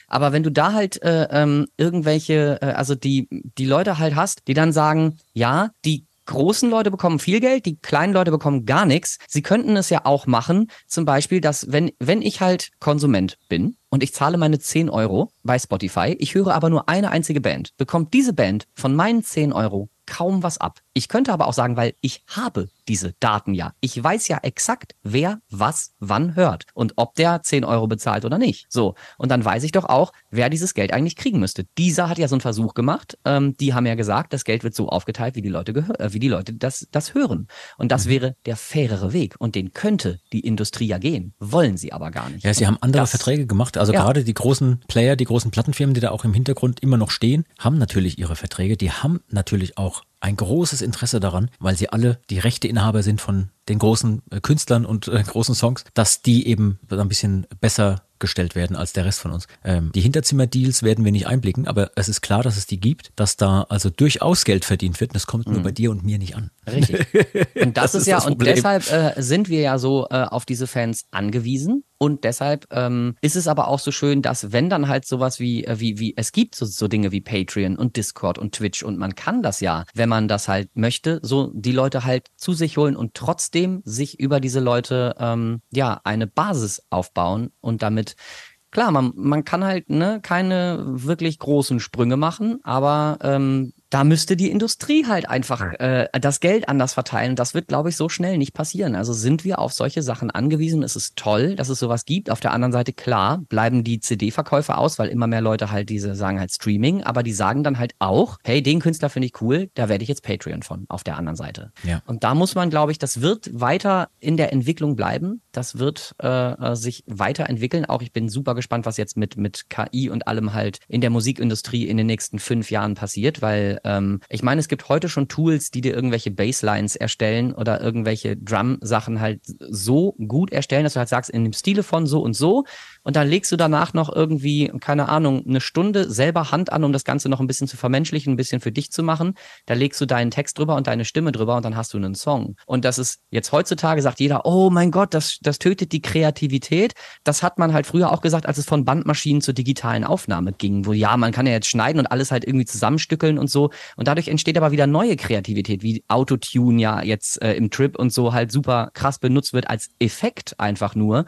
Aber wenn du da halt äh, ähm, irgendwelche, äh, also die, die Leute halt hast, die dann sagen, ja, die großen Leute bekommen viel Geld, die kleinen Leute bekommen gar nichts. Sie könnten es ja auch machen, zum Beispiel, dass wenn, wenn ich halt Konsument bin und ich zahle meine 10 Euro bei Spotify, ich höre aber nur eine einzige Band, bekommt diese Band von meinen 10 Euro kaum was ab. Ich könnte aber auch sagen, weil ich habe diese Daten ja. Ich weiß ja exakt, wer was wann hört und ob der 10 Euro bezahlt oder nicht. So, und dann weiß ich doch auch, wer dieses Geld eigentlich kriegen müsste. Dieser hat ja so einen Versuch gemacht. Ähm, die haben ja gesagt, das Geld wird so aufgeteilt, wie die Leute, äh, wie die Leute das, das hören. Und das wäre der fairere Weg. Und den könnte die Industrie ja gehen. Wollen sie aber gar nicht. Ja, sie haben andere das- Verträge gemacht. Also Ja. gerade die großen Player, die großen Plattenfirmen, die da auch im Hintergrund immer noch stehen, haben natürlich ihre Verträge. Die haben natürlich auch ein großes Interesse daran, weil sie alle die Rechteinhaber sind von den großen äh, Künstlern und äh, großen Songs, dass die eben ein bisschen besser gestellt werden als der Rest von uns. Ähm, die Hinterzimmerdeals werden wir nicht einblicken, aber es ist klar, dass es die gibt, dass da also durchaus Geld verdient wird. Und das kommt nur bei dir und mir nicht an. Richtig. Und das, Das ist, ja, das und deshalb äh, sind wir ja so äh, auf diese Fans angewiesen. Und deshalb ähm, ist es aber auch so schön, dass wenn dann halt sowas wie, äh, wie, wie, es gibt so, so Dinge wie Patreon und Discord und Twitch und man kann das ja, wenn man das halt möchte, so die Leute halt zu sich holen und trotzdem sich über diese Leute ähm, ja eine Basis aufbauen und damit Klar, man, man kann halt ne, keine wirklich großen Sprünge machen, aber ähm, da müsste die Industrie halt einfach äh, das Geld anders verteilen. Das wird, glaube ich, so schnell nicht passieren. Also sind wir auf solche Sachen angewiesen. Es ist toll, dass es sowas gibt. Auf der anderen Seite, klar, bleiben die CD-Verkäufe aus, weil immer mehr Leute halt diese sagen halt Streaming, aber die sagen dann halt auch, hey, den Künstler finde ich cool, da werde ich jetzt Patreon von auf der anderen Seite. Ja. Und da muss man, glaube ich, das wird weiter in der Entwicklung bleiben. Das wird äh, äh, sich weiterentwickeln. Auch ich bin super gespannt, was jetzt mit, mit KI und allem halt in der Musikindustrie in den nächsten fünf Jahren passiert, weil ähm, ich meine, es gibt heute schon Tools, die dir irgendwelche Basslines erstellen oder irgendwelche Drum-Sachen halt so gut erstellen, dass du halt sagst, in dem Stile von so und so und dann legst du danach noch irgendwie, keine Ahnung, eine Stunde selber Hand an, um das Ganze noch ein bisschen zu vermenschlichen, ein bisschen für dich zu machen. Da legst du deinen Text drüber und deine Stimme drüber und dann hast du einen Song. Und das ist jetzt heutzutage sagt jeder, oh mein Gott, das, das tötet die Kreativität. Das hat man halt früher auch gesagt, als es von Bandmaschinen zur digitalen Aufnahme ging, wo ja, man kann ja jetzt schneiden und alles halt irgendwie zusammenstückeln und so. Und dadurch entsteht aber wieder neue Kreativität, wie Autotune ja jetzt äh, im Trip und so halt super krass benutzt wird als Effekt einfach nur.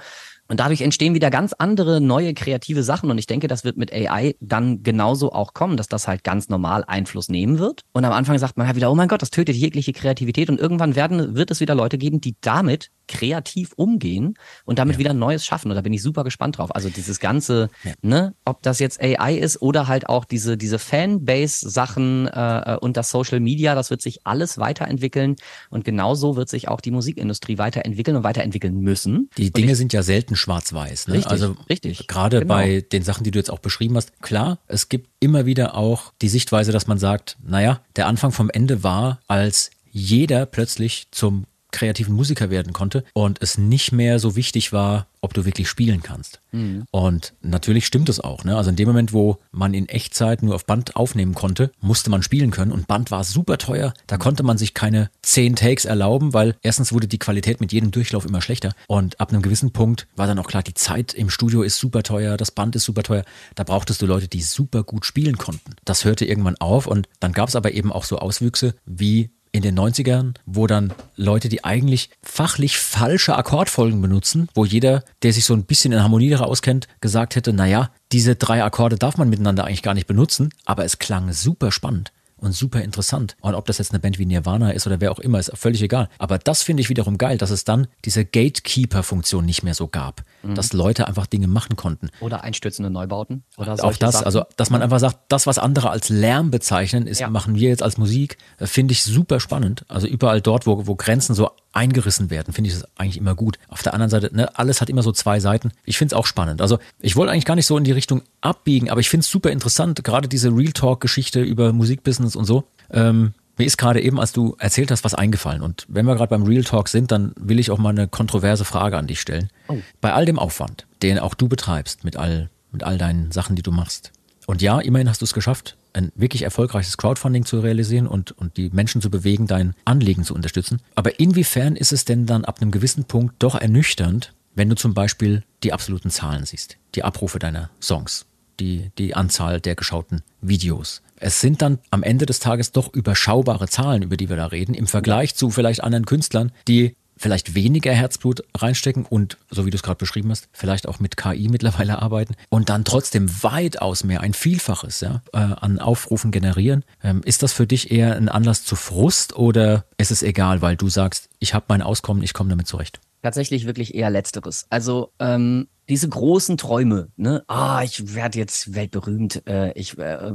Und dadurch entstehen wieder ganz andere neue kreative Sachen. Und ich denke, das wird mit AI dann genauso auch kommen, dass das halt ganz normal Einfluss nehmen wird. Und am Anfang sagt man halt wieder, oh mein Gott, das tötet jegliche Kreativität. Und irgendwann werden, wird es wieder Leute geben, die damit kreativ umgehen und damit ja. wieder Neues schaffen. Und da bin ich super gespannt drauf. Also dieses ganze, ja. ne, ob das jetzt AI ist oder halt auch diese, diese Fanbase-Sachen äh, äh, und das Social Media, das wird sich alles weiterentwickeln. Und genauso wird sich auch die Musikindustrie weiterentwickeln und weiterentwickeln müssen. Die Dinge ich, sind ja selten schwarz-weiß. Ne? Richtig, also richtig. Gerade genau. bei den Sachen, die du jetzt auch beschrieben hast, klar, es gibt immer wieder auch die Sichtweise, dass man sagt, naja, der Anfang vom Ende war, als jeder plötzlich zum kreativen Musiker werden konnte und es nicht mehr so wichtig war, ob du wirklich spielen kannst. Mhm. Und natürlich stimmt es auch. Ne? Also in dem Moment, wo man in Echtzeit nur auf Band aufnehmen konnte, musste man spielen können und Band war super teuer. Da konnte man sich keine zehn Takes erlauben, weil erstens wurde die Qualität mit jedem Durchlauf immer schlechter und ab einem gewissen Punkt war dann auch klar, die Zeit im Studio ist super teuer, das Band ist super teuer. Da brauchtest du Leute, die super gut spielen konnten. Das hörte irgendwann auf und dann gab es aber eben auch so Auswüchse wie in den 90ern, wo dann Leute, die eigentlich fachlich falsche Akkordfolgen benutzen, wo jeder, der sich so ein bisschen in Harmonie auskennt, gesagt hätte, naja, diese drei Akkorde darf man miteinander eigentlich gar nicht benutzen, aber es klang super spannend und super interessant. Und ob das jetzt eine Band wie Nirvana ist oder wer auch immer, ist völlig egal. Aber das finde ich wiederum geil, dass es dann diese Gatekeeper-Funktion nicht mehr so gab. Mhm. Dass Leute einfach Dinge machen konnten. Oder einstürzende Neubauten. Oder auch das, Sachen. also dass man einfach sagt, das, was andere als Lärm bezeichnen, ist, ja. machen wir jetzt als Musik, äh, finde ich super spannend. Also überall dort, wo, wo Grenzen so eingerissen werden, finde ich das eigentlich immer gut. Auf der anderen Seite, ne, alles hat immer so zwei Seiten. Ich finde es auch spannend. Also ich wollte eigentlich gar nicht so in die Richtung abbiegen, aber ich finde es super interessant, gerade diese Real Talk-Geschichte über Musikbusiness und so. Ähm, mir ist gerade eben, als du erzählt hast, was eingefallen. Und wenn wir gerade beim Real Talk sind, dann will ich auch mal eine kontroverse Frage an dich stellen. Oh. Bei all dem Aufwand, den auch du betreibst mit all, mit all deinen Sachen, die du machst. Und ja, immerhin hast du es geschafft, ein wirklich erfolgreiches Crowdfunding zu realisieren und, und die Menschen zu bewegen, dein Anliegen zu unterstützen. Aber inwiefern ist es denn dann ab einem gewissen Punkt doch ernüchternd, wenn du zum Beispiel die absoluten Zahlen siehst, die Abrufe deiner Songs, die, die Anzahl der geschauten Videos. Es sind dann am Ende des Tages doch überschaubare Zahlen, über die wir da reden, im Vergleich zu vielleicht anderen Künstlern, die vielleicht weniger Herzblut reinstecken und, so wie du es gerade beschrieben hast, vielleicht auch mit KI mittlerweile arbeiten und dann trotzdem weitaus mehr, ein Vielfaches ja, äh, an Aufrufen generieren. Ähm, ist das für dich eher ein Anlass zu Frust oder ist es egal, weil du sagst, ich habe mein Auskommen, ich komme damit zurecht? Tatsächlich wirklich eher letzteres. Also ähm, diese großen Träume, ne, ah, ich werde jetzt weltberühmt, äh, ich äh,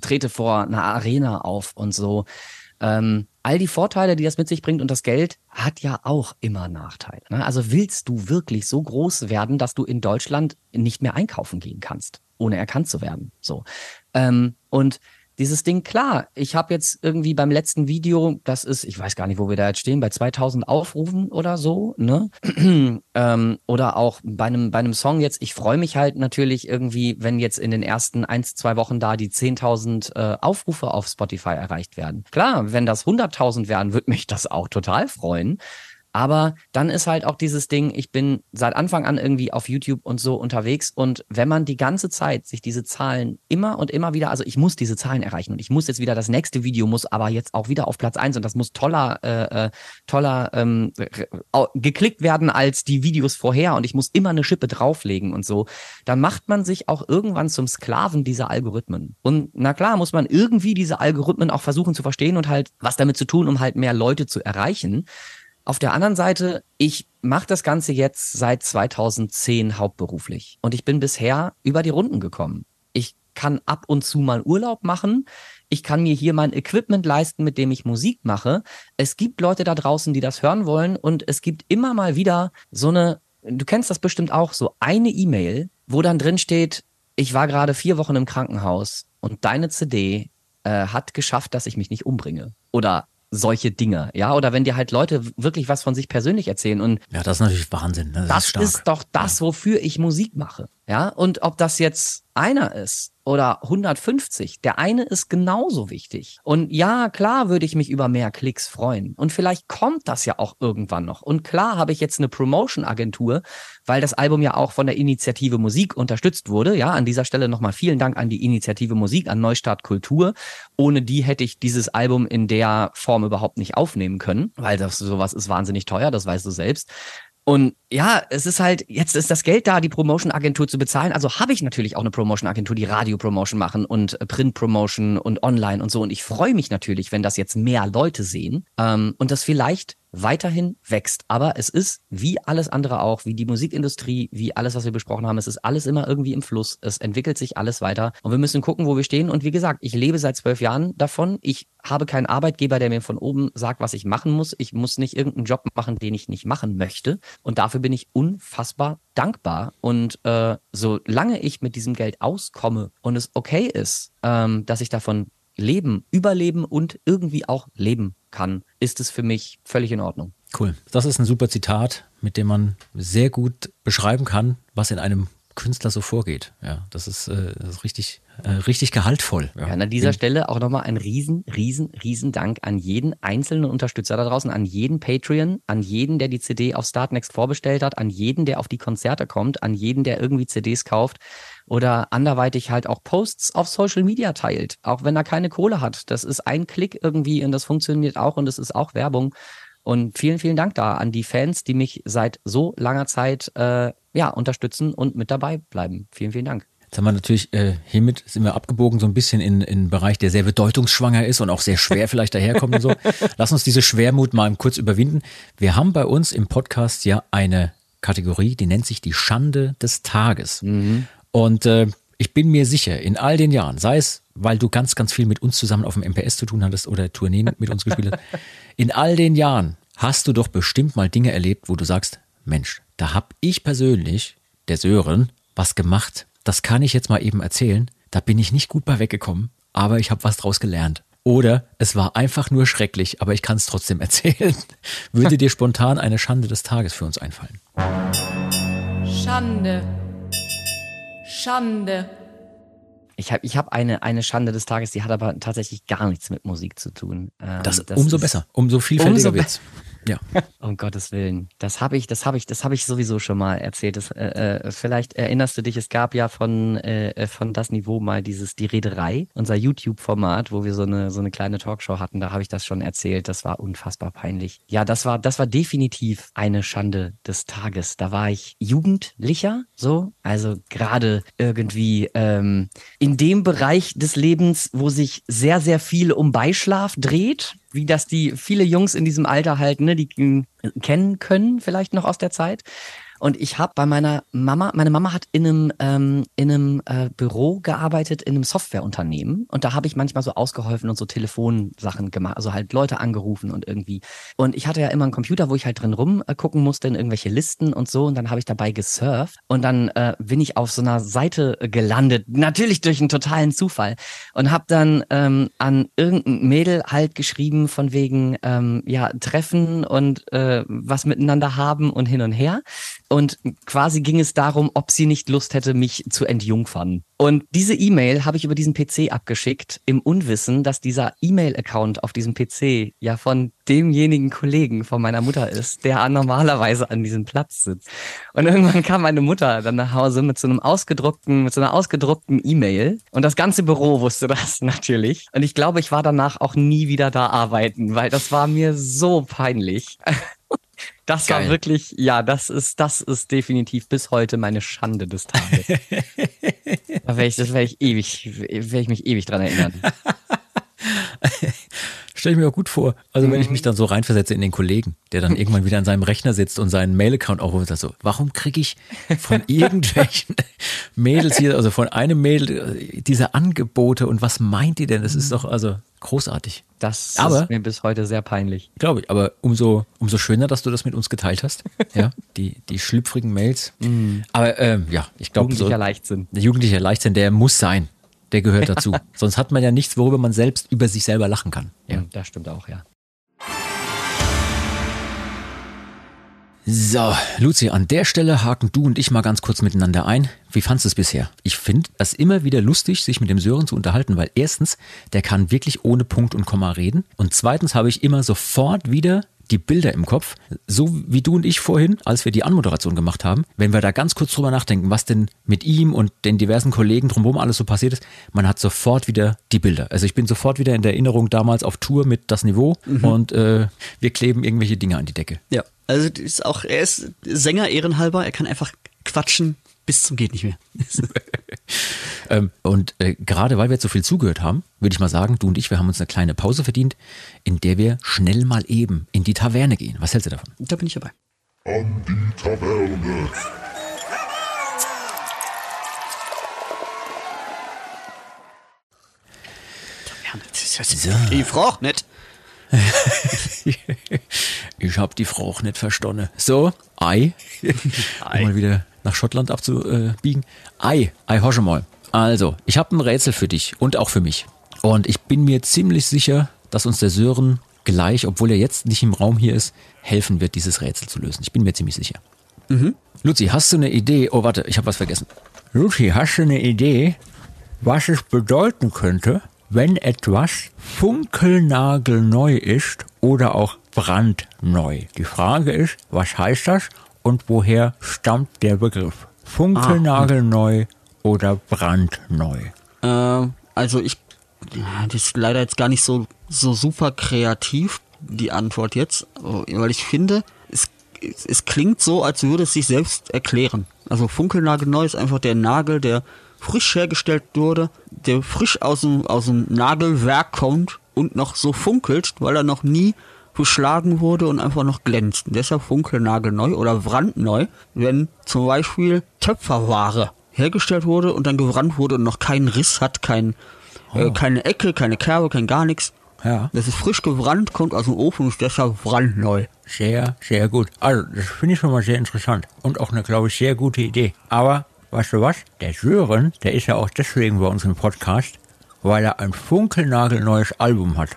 trete vor einer Arena auf und so. Ähm, all die Vorteile, die das mit sich bringt und das Geld hat ja auch immer Nachteile. Ne? Also willst du wirklich so groß werden, dass du in Deutschland nicht mehr einkaufen gehen kannst, ohne erkannt zu werden? So. Ähm, und dieses Ding, klar, ich habe jetzt irgendwie beim letzten Video, das ist, ich weiß gar nicht, wo wir da jetzt stehen, bei 2000 Aufrufen oder so, ne? ähm, oder auch bei einem, bei einem Song jetzt, ich freue mich halt natürlich irgendwie, wenn jetzt in den ersten ein, zwei Wochen da die 10.000 äh, Aufrufe auf Spotify erreicht werden. Klar, wenn das 100.000 werden, würde mich das auch total freuen. Aber dann ist halt auch dieses Ding, ich bin seit Anfang an irgendwie auf YouTube und so unterwegs und wenn man die ganze Zeit sich diese Zahlen immer und immer wieder, also ich muss diese Zahlen erreichen und ich muss jetzt wieder das nächste Video muss aber jetzt auch wieder auf Platz eins und das muss toller, äh, äh toller ähm, geklickt werden als die Videos vorher und ich muss immer eine Schippe drauflegen und so, dann macht man sich auch irgendwann zum Sklaven dieser Algorithmen. Und na klar muss man irgendwie diese Algorithmen auch versuchen zu verstehen und halt was damit zu tun, um halt mehr Leute zu erreichen. Auf der anderen Seite, ich mache das Ganze jetzt seit 2010 hauptberuflich und ich bin bisher über die Runden gekommen. Ich kann ab und zu mal Urlaub machen. Ich kann mir hier mein Equipment leisten, mit dem ich Musik mache. Es gibt Leute da draußen, die das hören wollen und es gibt immer mal wieder so eine, du kennst das bestimmt auch, so eine E-Mail, wo dann drin steht, ich war gerade vier Wochen im Krankenhaus und deine CD äh, hat geschafft, dass ich mich nicht umbringe. Oder solche Dinge, ja, oder wenn dir halt Leute wirklich was von sich persönlich erzählen und Ja, das ist natürlich Wahnsinn. Das, das ist stark. ist doch das, wofür ich Musik mache. Ja, und ob das jetzt einer ist oder 150, der eine ist genauso wichtig. Und ja, klar würde ich mich über mehr Klicks freuen. Und vielleicht kommt das ja auch irgendwann noch. Und klar habe ich jetzt eine Promotion-Agentur, weil das Album ja auch von der Initiative Musik unterstützt wurde. Ja, an dieser Stelle nochmal vielen Dank an die Initiative Musik, an Neustart Kultur. Ohne die hätte ich dieses Album in der Form überhaupt nicht aufnehmen können, weil das sowas ist wahnsinnig teuer, das weißt du selbst. Und ja, es ist halt, jetzt ist das Geld da, die Promotion-Agentur zu bezahlen. Also habe ich natürlich auch eine Promotion-Agentur, die Radio-Promotion machen und äh, Print-Promotion und online und so. Und ich freue mich natürlich, wenn das jetzt mehr Leute sehen ähm, und das vielleicht weiterhin wächst. Aber es ist wie alles andere auch, wie die Musikindustrie, wie alles, was wir besprochen haben, es ist alles immer irgendwie im Fluss. Es entwickelt sich alles weiter und wir müssen gucken, wo wir stehen. Und wie gesagt, ich lebe seit zwölf Jahren davon. Ich habe keinen Arbeitgeber, der mir von oben sagt, was ich machen muss. Ich muss nicht irgendeinen Job machen, den ich nicht machen möchte. Und dafür bin ich unfassbar dankbar. Und äh, solange ich mit diesem Geld auskomme und es okay ist, ähm, dass ich davon leben, überleben und irgendwie auch leben kann, ist es für mich völlig in Ordnung. Cool. Das ist ein super Zitat, mit dem man sehr gut beschreiben kann, was in einem Künstler so vorgeht. Ja, das ist, äh, das ist richtig, äh, richtig gehaltvoll. Ja, an dieser Stelle auch nochmal ein riesen, riesen, riesen Dank an jeden einzelnen Unterstützer da draußen, an jeden Patreon, an jeden, der die CD auf Startnext vorbestellt hat, an jeden, der auf die Konzerte kommt, an jeden, der irgendwie CDs kauft oder anderweitig halt auch Posts auf Social Media teilt, auch wenn er keine Kohle hat. Das ist ein Klick irgendwie und das funktioniert auch und es ist auch Werbung. Und vielen, vielen Dank da an die Fans, die mich seit so langer Zeit äh, ja, unterstützen und mit dabei bleiben. Vielen, vielen Dank. Jetzt haben wir natürlich, äh, hiermit sind wir abgebogen so ein bisschen in, in einen Bereich, der sehr bedeutungsschwanger ist und auch sehr schwer vielleicht daherkommt und so. Lass uns diese Schwermut mal kurz überwinden. Wir haben bei uns im Podcast ja eine Kategorie, die nennt sich die Schande des Tages. Und äh, ich bin mir sicher, in all den Jahren, sei es, weil du ganz, ganz viel mit uns zusammen auf dem MPS zu tun hattest oder Tourneen mit uns gespielt hast, in all den Jahren hast du doch bestimmt mal Dinge erlebt, wo du sagst, Mensch, da hab ich persönlich, der Sören, was gemacht. Das kann ich jetzt mal eben erzählen. Da bin ich nicht gut bei weggekommen, aber ich habe was draus gelernt. Oder es war einfach nur schrecklich, aber ich kann es trotzdem erzählen. Würde dir spontan eine Schande des Tages für uns einfallen? Schande. Schande. Ich habe ich hab eine, eine Schande des Tages, die hat aber tatsächlich gar nichts mit Musik zu tun. Ähm, Das, umso ist- besser, umso vielfältiger Umso wird's. Ja. Um Gottes Willen. Das habe ich, das habe ich, das habe ich sowieso schon mal erzählt. Das, äh, äh, vielleicht erinnerst du dich, es gab ja von, äh, von das Niveau mal dieses Die Rederei, unser YouTube-Format, wo wir so eine, so eine kleine Talkshow hatten. Da habe ich das schon erzählt. Das war unfassbar peinlich. Ja, das war, das war definitiv eine Schande des Tages. Da war ich Jugendlicher, so. Also gerade irgendwie ähm, in dem Bereich des Lebens, wo sich sehr, sehr viel um Beischlaf dreht wie das die viele Jungs in diesem Alter halt, ne, die äh, kennen können, vielleicht noch aus der Zeit. Und ich habe bei meiner Mama, meine Mama hat in einem, ähm, in einem äh, Büro gearbeitet, in einem Softwareunternehmen. Und da habe ich manchmal so ausgeholfen und so Telefonsachen gemacht, also halt Leute angerufen und irgendwie. Und ich hatte ja immer einen Computer, wo ich halt drin rumgucken musste in irgendwelche Listen und so. Und dann habe ich dabei gesurft. Und dann äh, bin ich auf so einer Seite äh, gelandet, natürlich durch einen totalen Zufall. Und habe dann ähm, an irgendein Mädel halt geschrieben von wegen, ähm, ja, Treffen und äh, was miteinander haben und hin und her. Und quasi ging es darum, ob sie nicht Lust hätte, mich zu entjungfern. Und diese E-Mail habe ich über diesen PC abgeschickt, im Unwissen, dass dieser E-Mail-Account auf diesem PC ja von demjenigen Kollegen von meiner Mutter ist, der normalerweise an diesem Platz sitzt. Und irgendwann kam meine Mutter dann nach Hause mit so einem ausgedruckten, mit so einer ausgedruckten E-Mail. Und das ganze Büro wusste das natürlich. Und ich glaube, ich war danach auch nie wieder da arbeiten, weil das war mir so peinlich. Das Geil. war wirklich, ja, das ist, das ist definitiv bis heute meine Schande des Tages. da werde ich, das werde ich ewig, werde ich mich ewig dran erinnern. Stell ich mir auch gut vor. Also wenn ich mich dann so reinversetze in den Kollegen, der dann irgendwann wieder an seinem Rechner sitzt und seinen Mail-Account aufruft, so, warum kriege ich von irgendwelchen Mädels hier, also von einem Mädel, äh, diese Angebote und was meint die denn? Das ist doch also großartig. Das Aber- ist mir bis heute sehr peinlich. Glaube ich, aber umso, umso schöner, dass du das mit uns geteilt hast. Ja, die, die schlüpfrigen Mails. Aber ähm, ja, ich glaube, so, Jugendlicher Leichtsinn. der jugendliche Leichtsinn, der muss sein. der gehört dazu. Sonst hat man ja nichts, worüber man selbst über sich selber lachen kann. Ja, das stimmt auch, ja. So, Luzi, an der Stelle haken du und ich mal ganz kurz miteinander ein. Wie fandest du es bisher? Ich finde es immer wieder lustig, sich mit dem Sören zu unterhalten, weil erstens, der kann wirklich ohne Punkt und Komma reden. Und zweitens habe ich immer sofort wieder die Bilder im Kopf, so wie du und ich vorhin, als wir die Anmoderation gemacht haben, wenn wir da ganz kurz drüber nachdenken, was denn mit ihm und den diversen Kollegen drumherum alles so passiert ist, man hat sofort wieder die Bilder. Also ich bin sofort wieder in der Erinnerung damals auf Tour mit das Niveau und äh, wir kleben irgendwelche Dinge an die Decke. Ja, also ist auch, er ist Sänger ehrenhalber, er kann einfach quatschen bis zum geht nicht mehr. Ähm, und äh, gerade weil wir jetzt so viel zugehört haben, würde ich mal sagen, du und ich, wir haben uns eine kleine Pause verdient, in der wir schnell mal eben in die Taverne gehen. Was hältst du davon? da bin ich dabei. An die Taverne. Ja, das ist ja Die Frau nicht. ich hab die Frau auch nicht verstanden. So, Ei. um mal wieder nach Schottland abzubiegen. Ei, Ei, hosche mal. Also, ich habe ein Rätsel für dich und auch für mich. Und ich bin mir ziemlich sicher, dass uns der Sören gleich, obwohl er jetzt nicht im Raum hier ist, helfen wird, dieses Rätsel zu lösen. Ich bin mir ziemlich sicher. Luzi, hast du eine Idee? Oh, warte, ich habe was vergessen. Luzi, hast du eine Idee, was es bedeuten könnte, wenn etwas funkelnagelneu ist oder auch brandneu? Die Frage ist, was heißt das und woher stammt der Begriff? Funkelnagelneu oder brandneu? Ähm, also ich, das ist leider jetzt gar nicht so, so super kreativ, die Antwort jetzt, weil ich finde, es, es, es klingt so, als würde es sich selbst erklären. Also funkelnagelneu ist einfach der Nagel, der frisch hergestellt wurde, der frisch aus dem, aus dem Nagelwerk kommt und noch so funkelt, weil er noch nie beschlagen wurde und einfach noch glänzt. Und deshalb funkelnagelneu oder brandneu, wenn zum Beispiel Töpferware hergestellt wurde und dann gebrannt wurde und noch keinen Riss hat, kein, äh, keine Ecke, keine Kerbe, kein gar nichts. Ja. Das ist frisch gebrannt, kommt aus dem Ofen und ist deshalb brandneu. Sehr, sehr gut. Also, das finde ich schon mal sehr interessant. Und auch eine, glaube ich, sehr gute Idee. Aber, weißt du was? Der Sören, der ist ja auch deswegen bei uns im Podcast, weil er ein funkelnagelneues Album hat.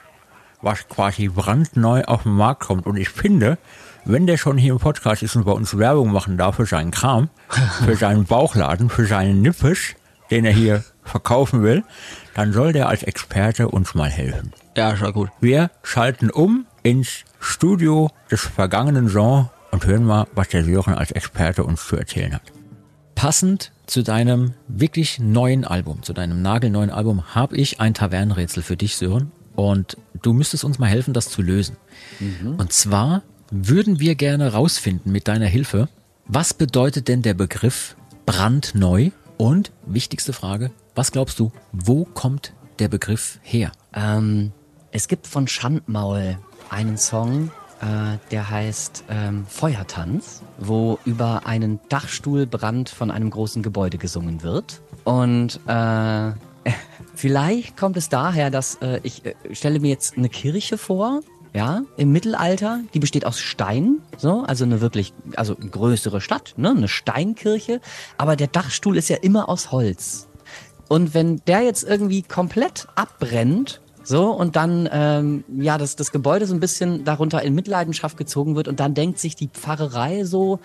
Was quasi brandneu auf den Markt kommt. Und ich finde, wenn der schon hier im Podcast ist und bei uns Werbung machen darf für seinen Kram, für seinen Bauchladen, für seinen Nippes, den er hier verkaufen will, dann soll der als Experte uns mal helfen. Ja, ist ja gut. Wir schalten um ins Studio des vergangenen Jean und hören mal, was der Sören als Experte uns zu erzählen hat. Passend zu deinem wirklich neuen Album, zu deinem nagelneuen Album, habe ich ein Tavernenrätsel für dich, Sören. Und du müsstest uns mal helfen, das zu lösen. Und zwar würden wir gerne rausfinden mit deiner Hilfe, was bedeutet denn der Begriff brandneu? Und wichtigste Frage, was glaubst du, wo kommt der Begriff her? Ähm, es gibt von Schandmaul einen Song, äh, der heißt ähm, Feuertanz, wo über einen Dachstuhlbrand von einem großen Gebäude gesungen wird. Und äh, vielleicht kommt es daher, dass äh, ich äh, stelle mir jetzt eine Kirche vor. Ja, im Mittelalter, die besteht aus Stein, so, also eine wirklich, also eine größere Stadt, ne, eine Steinkirche, aber der Dachstuhl ist ja immer aus Holz. Und wenn der jetzt irgendwie komplett abbrennt, so, und dann, ähm, ja, das, das Gebäude so ein bisschen darunter in Mitleidenschaft gezogen wird und dann denkt sich die Pfarrerei so,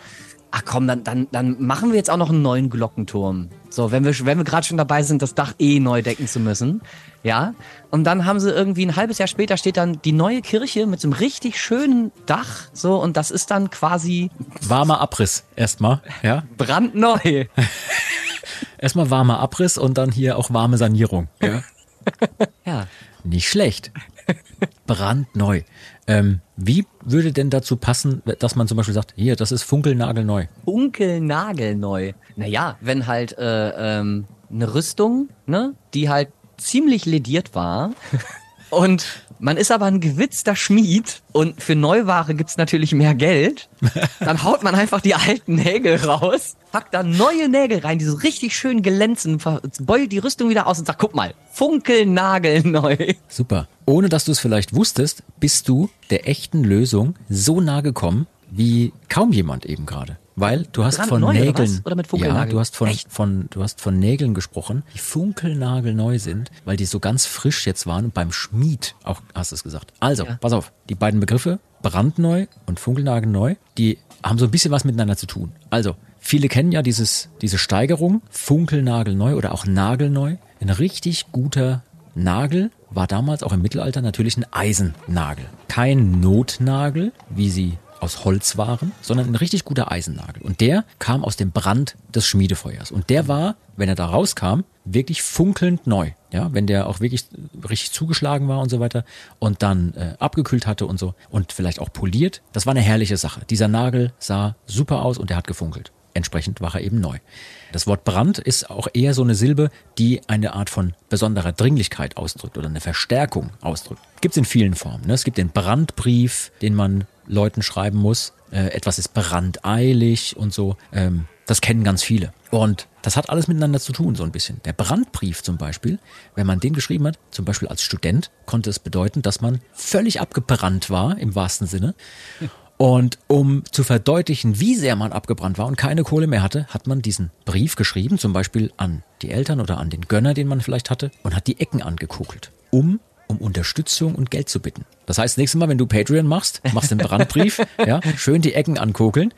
ach komm, dann, dann, dann machen wir jetzt auch noch einen neuen Glockenturm. So, wenn wir, wenn wir gerade schon dabei sind, das Dach eh neu decken zu müssen. Ja. Und dann haben sie irgendwie ein halbes Jahr später steht dann die neue Kirche mit so einem richtig schönen Dach. So, und das ist dann quasi Warmer Abriss erstmal, ja? brandneu. Erstmal warmer Abriss und dann hier auch warme Sanierung. Ja. Ja. Nicht schlecht. Brandneu. Ähm, wie würde denn dazu passen, dass man zum Beispiel sagt, hier, das ist funkelnagelneu? Funkelnagelneu. Naja, wenn halt äh, ähm, eine Rüstung, ne, die halt ziemlich lediert war und man ist aber ein gewitzter Schmied und für Neuware gibt's natürlich mehr Geld, dann haut man einfach die alten Nägel raus, packt da neue Nägel rein, die so richtig schön glänzen, beult die Rüstung wieder aus und sagt, guck mal, funkelnagelneu. Super. Ohne dass du es vielleicht wusstest, bist du der echten Lösung so nah gekommen wie kaum jemand eben gerade. Weil du hast von oder Nägeln. was? Oder mit ja, du hast von, Echt? von, du hast von Nägeln gesprochen, die funkelnagelneu sind, weil die so ganz frisch jetzt waren und beim Schmied auch hast du es gesagt. Also, Ja. pass auf, die beiden Begriffe, brandneu und funkelnagelneu, die haben so ein bisschen was miteinander zu tun. Also, viele kennen ja dieses, diese Steigerung, funkelnagelneu oder auch nagelneu. Ein richtig guter Nagel war damals auch im Mittelalter natürlich ein Eisennagel. Kein Notnagel, wie sie aus Holz waren, sondern ein richtig guter Eisennagel. Und der kam aus dem Brand des Schmiedefeuers. Und der war, wenn er da rauskam, wirklich funkelnd neu. Ja, wenn der auch wirklich richtig zugeschlagen war und so weiter und dann äh, abgekühlt hatte und so und vielleicht auch poliert. Das war eine herrliche Sache. Dieser Nagel sah super aus und er hat gefunkelt. Entsprechend war er eben neu. Das Wort Brand ist auch eher so eine Silbe, die eine Art von besonderer Dringlichkeit ausdrückt oder eine Verstärkung ausdrückt. Gibt es in vielen Formen. Ne? Es gibt den Brandbrief, den man Leuten schreiben muss. Äh, etwas ist brandeilig und so. Ähm, das kennen ganz viele. Und das hat alles miteinander zu tun, so ein bisschen. Der Brandbrief zum Beispiel, wenn man den geschrieben hat, zum Beispiel als Student, konnte es bedeuten, dass man völlig abgebrannt war, im wahrsten Sinne. Und um zu verdeutlichen, wie sehr man abgebrannt war und keine Kohle mehr hatte, hat man diesen Brief geschrieben, zum Beispiel an die Eltern oder an den Gönner, den man vielleicht hatte, und hat die Ecken angekokelt, um um Unterstützung und Geld zu bitten. Das heißt, nächstes Mal, wenn du Patreon machst, machst den Brandbrief, ja, schön die Ecken ankokeln.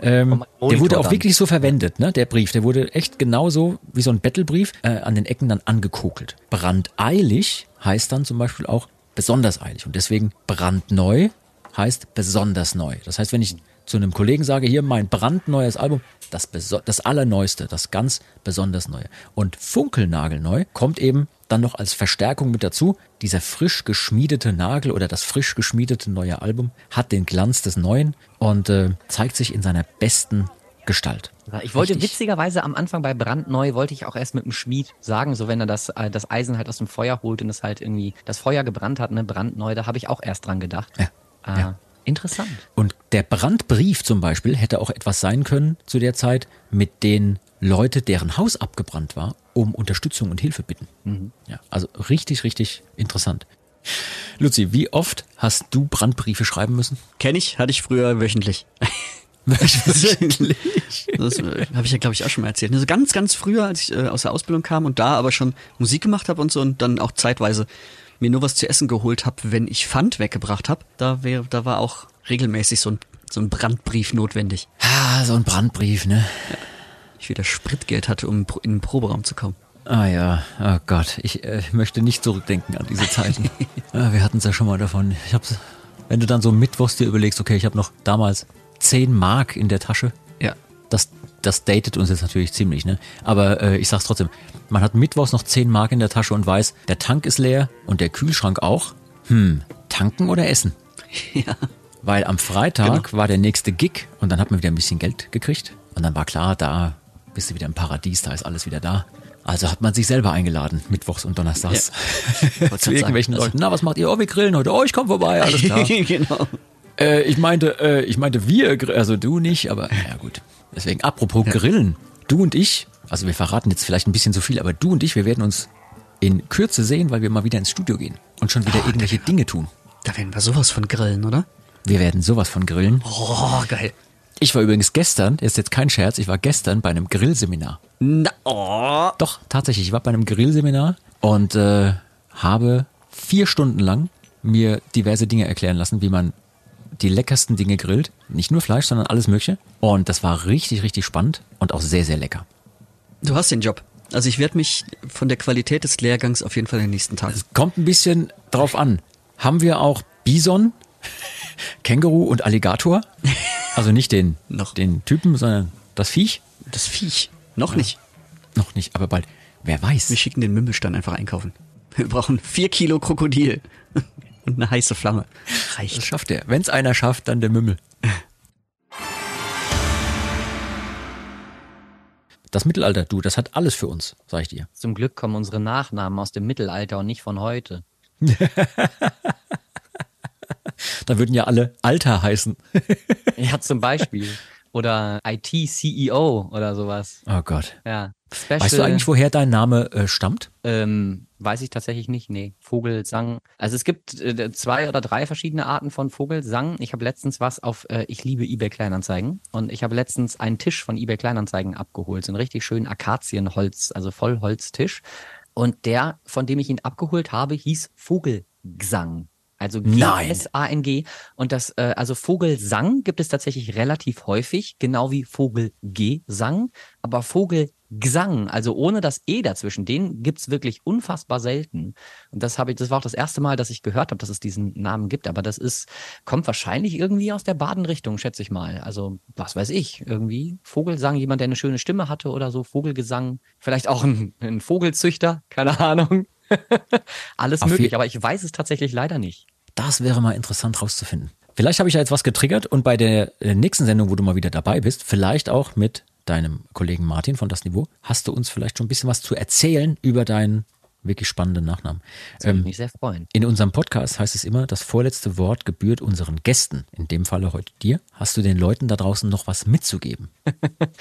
Ähm, der wurde auch dann. wirklich so verwendet, ne? Der Brief, der wurde echt genauso wie so ein Battlebrief äh, an den Ecken dann angekokelt. Brandeilig heißt dann zum Beispiel auch besonders eilig und deswegen brandneu heißt besonders neu. Das heißt, wenn ich zu einem Kollegen sage, hier mein brandneues Album, das, das allerneueste, das ganz besonders neue. Und funkelnagelneu kommt eben dann noch als Verstärkung mit dazu. Dieser frisch geschmiedete Nagel oder das frisch geschmiedete neue Album hat den Glanz des Neuen und äh, zeigt sich in seiner besten Gestalt. Ich wollte Richtig. witzigerweise am Anfang bei Brandneu, wollte ich auch erst mit dem Schmied sagen, so wenn er das, äh, das Eisen halt aus dem Feuer holt und es halt irgendwie das Feuer gebrannt hat, ne, brandneu, da habe ich auch erst dran gedacht. Ja, Ah, ja. Interessant. Und der Brandbrief zum Beispiel hätte auch etwas sein können zu der Zeit, mit den Leute, deren Haus abgebrannt war, um Unterstützung und Hilfe bitten. Ja, also richtig, richtig interessant. Luzi, wie oft hast du Brandbriefe schreiben müssen? Kenn ich, hatte ich früher wöchentlich. wöchentlich? Das äh, habe ich ja, glaube ich, auch schon mal erzählt. Also ganz, ganz früher, als ich äh, aus der Ausbildung kam und da aber schon Musik gemacht habe und so und dann auch zeitweise mir nur was zu essen geholt habe, wenn ich Pfand weggebracht habe, da, wär, da war auch regelmäßig so ein, so ein Brandbrief notwendig. Ah, so ein Brandbrief, ne? Ich wieder Spritgeld hatte, um in den Proberaum zu kommen. Ah ja, oh Gott, ich äh, möchte nicht zurückdenken an diese Zeiten. ah, wir hatten es ja schon mal davon. Ich hab's, wenn du dann so mittwochs dir überlegst, okay, ich habe noch damals 10 Mark in der Tasche, Ja. das, das datet uns jetzt natürlich ziemlich, ne? Aber äh, ich sag's trotzdem, man hat mittwochs noch 10 Mark in der Tasche und weiß, der Tank ist leer und der Kühlschrank auch. Hm, tanken oder essen? Ja. Weil am Freitag war der nächste Gig und dann hat man wieder ein bisschen Geld gekriegt. Und dann war klar, da bist du wieder im Paradies, da ist alles wieder da. Also hat man sich selber eingeladen, mittwochs und donnerstags. Wollte Zu irgendwelchen sagen, Leuten. Na, was macht ihr? Oh, wir grillen heute. Oh, ich komm vorbei, alles klar. genau. äh, ich meinte, äh, ich meinte wir, also du nicht, aber ja gut. Deswegen, apropos Grillen. Du und ich, also wir verraten jetzt vielleicht ein bisschen zu viel, aber du und ich, wir werden uns in Kürze sehen, weil wir mal wieder ins Studio gehen und schon wieder irgendwelche Dinge tun. Da werden wir sowas von grillen, oder? Wir werden sowas von grillen. Oh, geil. Ich war übrigens gestern, ist jetzt kein Scherz, ich war gestern bei einem Grillseminar. Na, oh. Doch, tatsächlich, ich war bei einem Grillseminar und äh, habe vier Stunden lang mir diverse Dinge erklären lassen, wie man die leckersten Dinge grillt. Nicht nur Fleisch, sondern alles Mögliche. Und das war richtig, richtig spannend und auch sehr, sehr lecker. Du hast den Job. Also ich werde mich von der Qualität des Lehrgangs auf jeden Fall in den nächsten Tagen. Kommt ein bisschen drauf an. Haben wir auch Bison, Känguru und Alligator? Also nicht den, Noch. den Typen, sondern das Viech? Das Viech. Noch nicht. Noch nicht, aber bald. Wer weiß. Wir schicken den Mümmelstein einfach einkaufen. Wir brauchen vier Kilo Krokodil und eine heiße Flamme. Das Reicht. schafft er. Wenn es einer schafft, dann der Mümmel. Das Mittelalter, du, das hat alles für uns, sag ich dir. Zum Glück kommen unsere Nachnamen aus dem Mittelalter und nicht von heute. Da würden ja alle Alter heißen. Ja, zum Beispiel. Oder IT-CEO oder sowas. Oh Gott. Ja. Special, Weißt du eigentlich, woher dein Name äh, stammt? ähm, weiß ich tatsächlich nicht. Nee, Vogelsang. Also es gibt äh, zwei oder drei verschiedene Arten von Vogelsang. Ich habe letztens was auf, äh, ich liebe eBay Kleinanzeigen und ich habe letztens einen Tisch von eBay Kleinanzeigen abgeholt. So einen richtig schönen Akazienholz, also Vollholztisch. Und der, von dem ich ihn abgeholt habe, hieß Vogelgesang. Also. G-S-A-N-G. Und das, äh, also Vogelsang gibt es tatsächlich relativ häufig, genau wie Vogelgesang. Aber Vogelgesang, also ohne das E dazwischen, den gibt's wirklich unfassbar selten. Und das habe ich, das war auch das erste Mal, dass ich gehört habe, dass es diesen Namen gibt. Aber das ist, kommt wahrscheinlich irgendwie aus der Badenrichtung, schätze ich mal. Also, was weiß ich, irgendwie. Vogelsang, jemand, der eine schöne Stimme hatte oder so, Vogelgesang. Vielleicht auch ein, ein Vogelzüchter, keine Ahnung. Alles Auf möglich, aber ich weiß es tatsächlich leider nicht. Das wäre mal interessant rauszufinden. Vielleicht habe ich ja jetzt was getriggert und bei der äh, nächsten Sendung, wo du mal wieder dabei bist, vielleicht auch mit deinem Kollegen Martin von Das Niveau, hast du uns vielleicht schon ein bisschen was zu erzählen über deinen wirklich spannenden Nachnamen. Das würde Ähm, mich sehr freuen. in unserem Podcast heißt es immer, das vorletzte Wort gebührt unseren Gästen. In dem Falle heute dir. Hast du den Leuten da draußen noch was mitzugeben?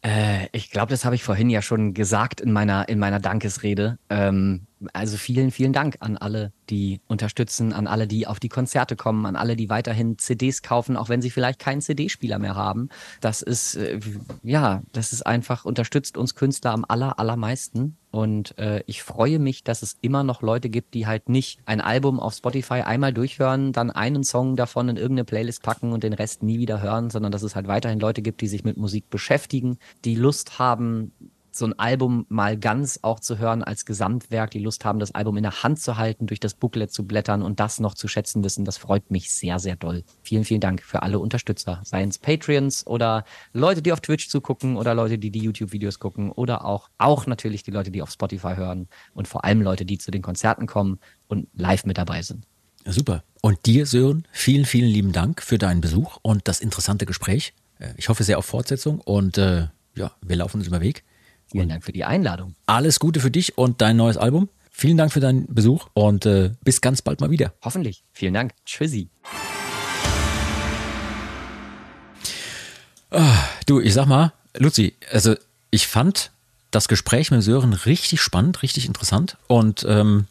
Äh, ich glaube, das habe ich vorhin ja schon gesagt in meiner, in meiner Dankesrede. Ähm, also vielen, vielen Dank an alle, die unterstützen, an alle, die auf die Konzerte kommen, an alle, die weiterhin CDs kaufen, auch wenn sie vielleicht keinen CD-Spieler mehr haben. Das ist, äh, ja, das ist einfach, unterstützt uns Künstler am aller, allermeisten. Und äh, ich freue mich, dass es immer noch Leute gibt, die halt nicht ein Album auf Spotify einmal durchhören, dann einen Song davon in irgendeine Playlist packen und den Rest nie wieder hören, sondern dass es halt weiterhin Leute gibt, die sich mit Musik beschäftigen, die Lust haben, so ein Album mal ganz auch zu hören als Gesamtwerk, die Lust haben, das Album in der Hand zu halten, durch das Booklet zu blättern und das noch zu schätzen wissen. Das freut mich sehr, sehr doll. Vielen, vielen Dank für alle Unterstützer, seien es Patreons oder Leute, die auf Twitch zugucken oder Leute, die die YouTube-Videos gucken oder auch, auch natürlich die Leute, die auf Spotify hören und vor allem Leute, die zu den Konzerten kommen und live mit dabei sind. Ja, super. Und dir, Sören, vielen, vielen lieben Dank für deinen Besuch und das interessante Gespräch. Äh, Ich hoffe sehr auf Fortsetzung und äh, ja, wir laufen uns über Weg. Vielen Dank für die Einladung. Alles Gute für dich und dein neues Album. Vielen Dank für deinen Besuch und äh, bis ganz bald mal wieder. Hoffentlich. Vielen Dank. Tschüssi. Du, ich sag mal, Luzi, also ich fand das Gespräch mit Sören richtig spannend, richtig interessant. Und ähm,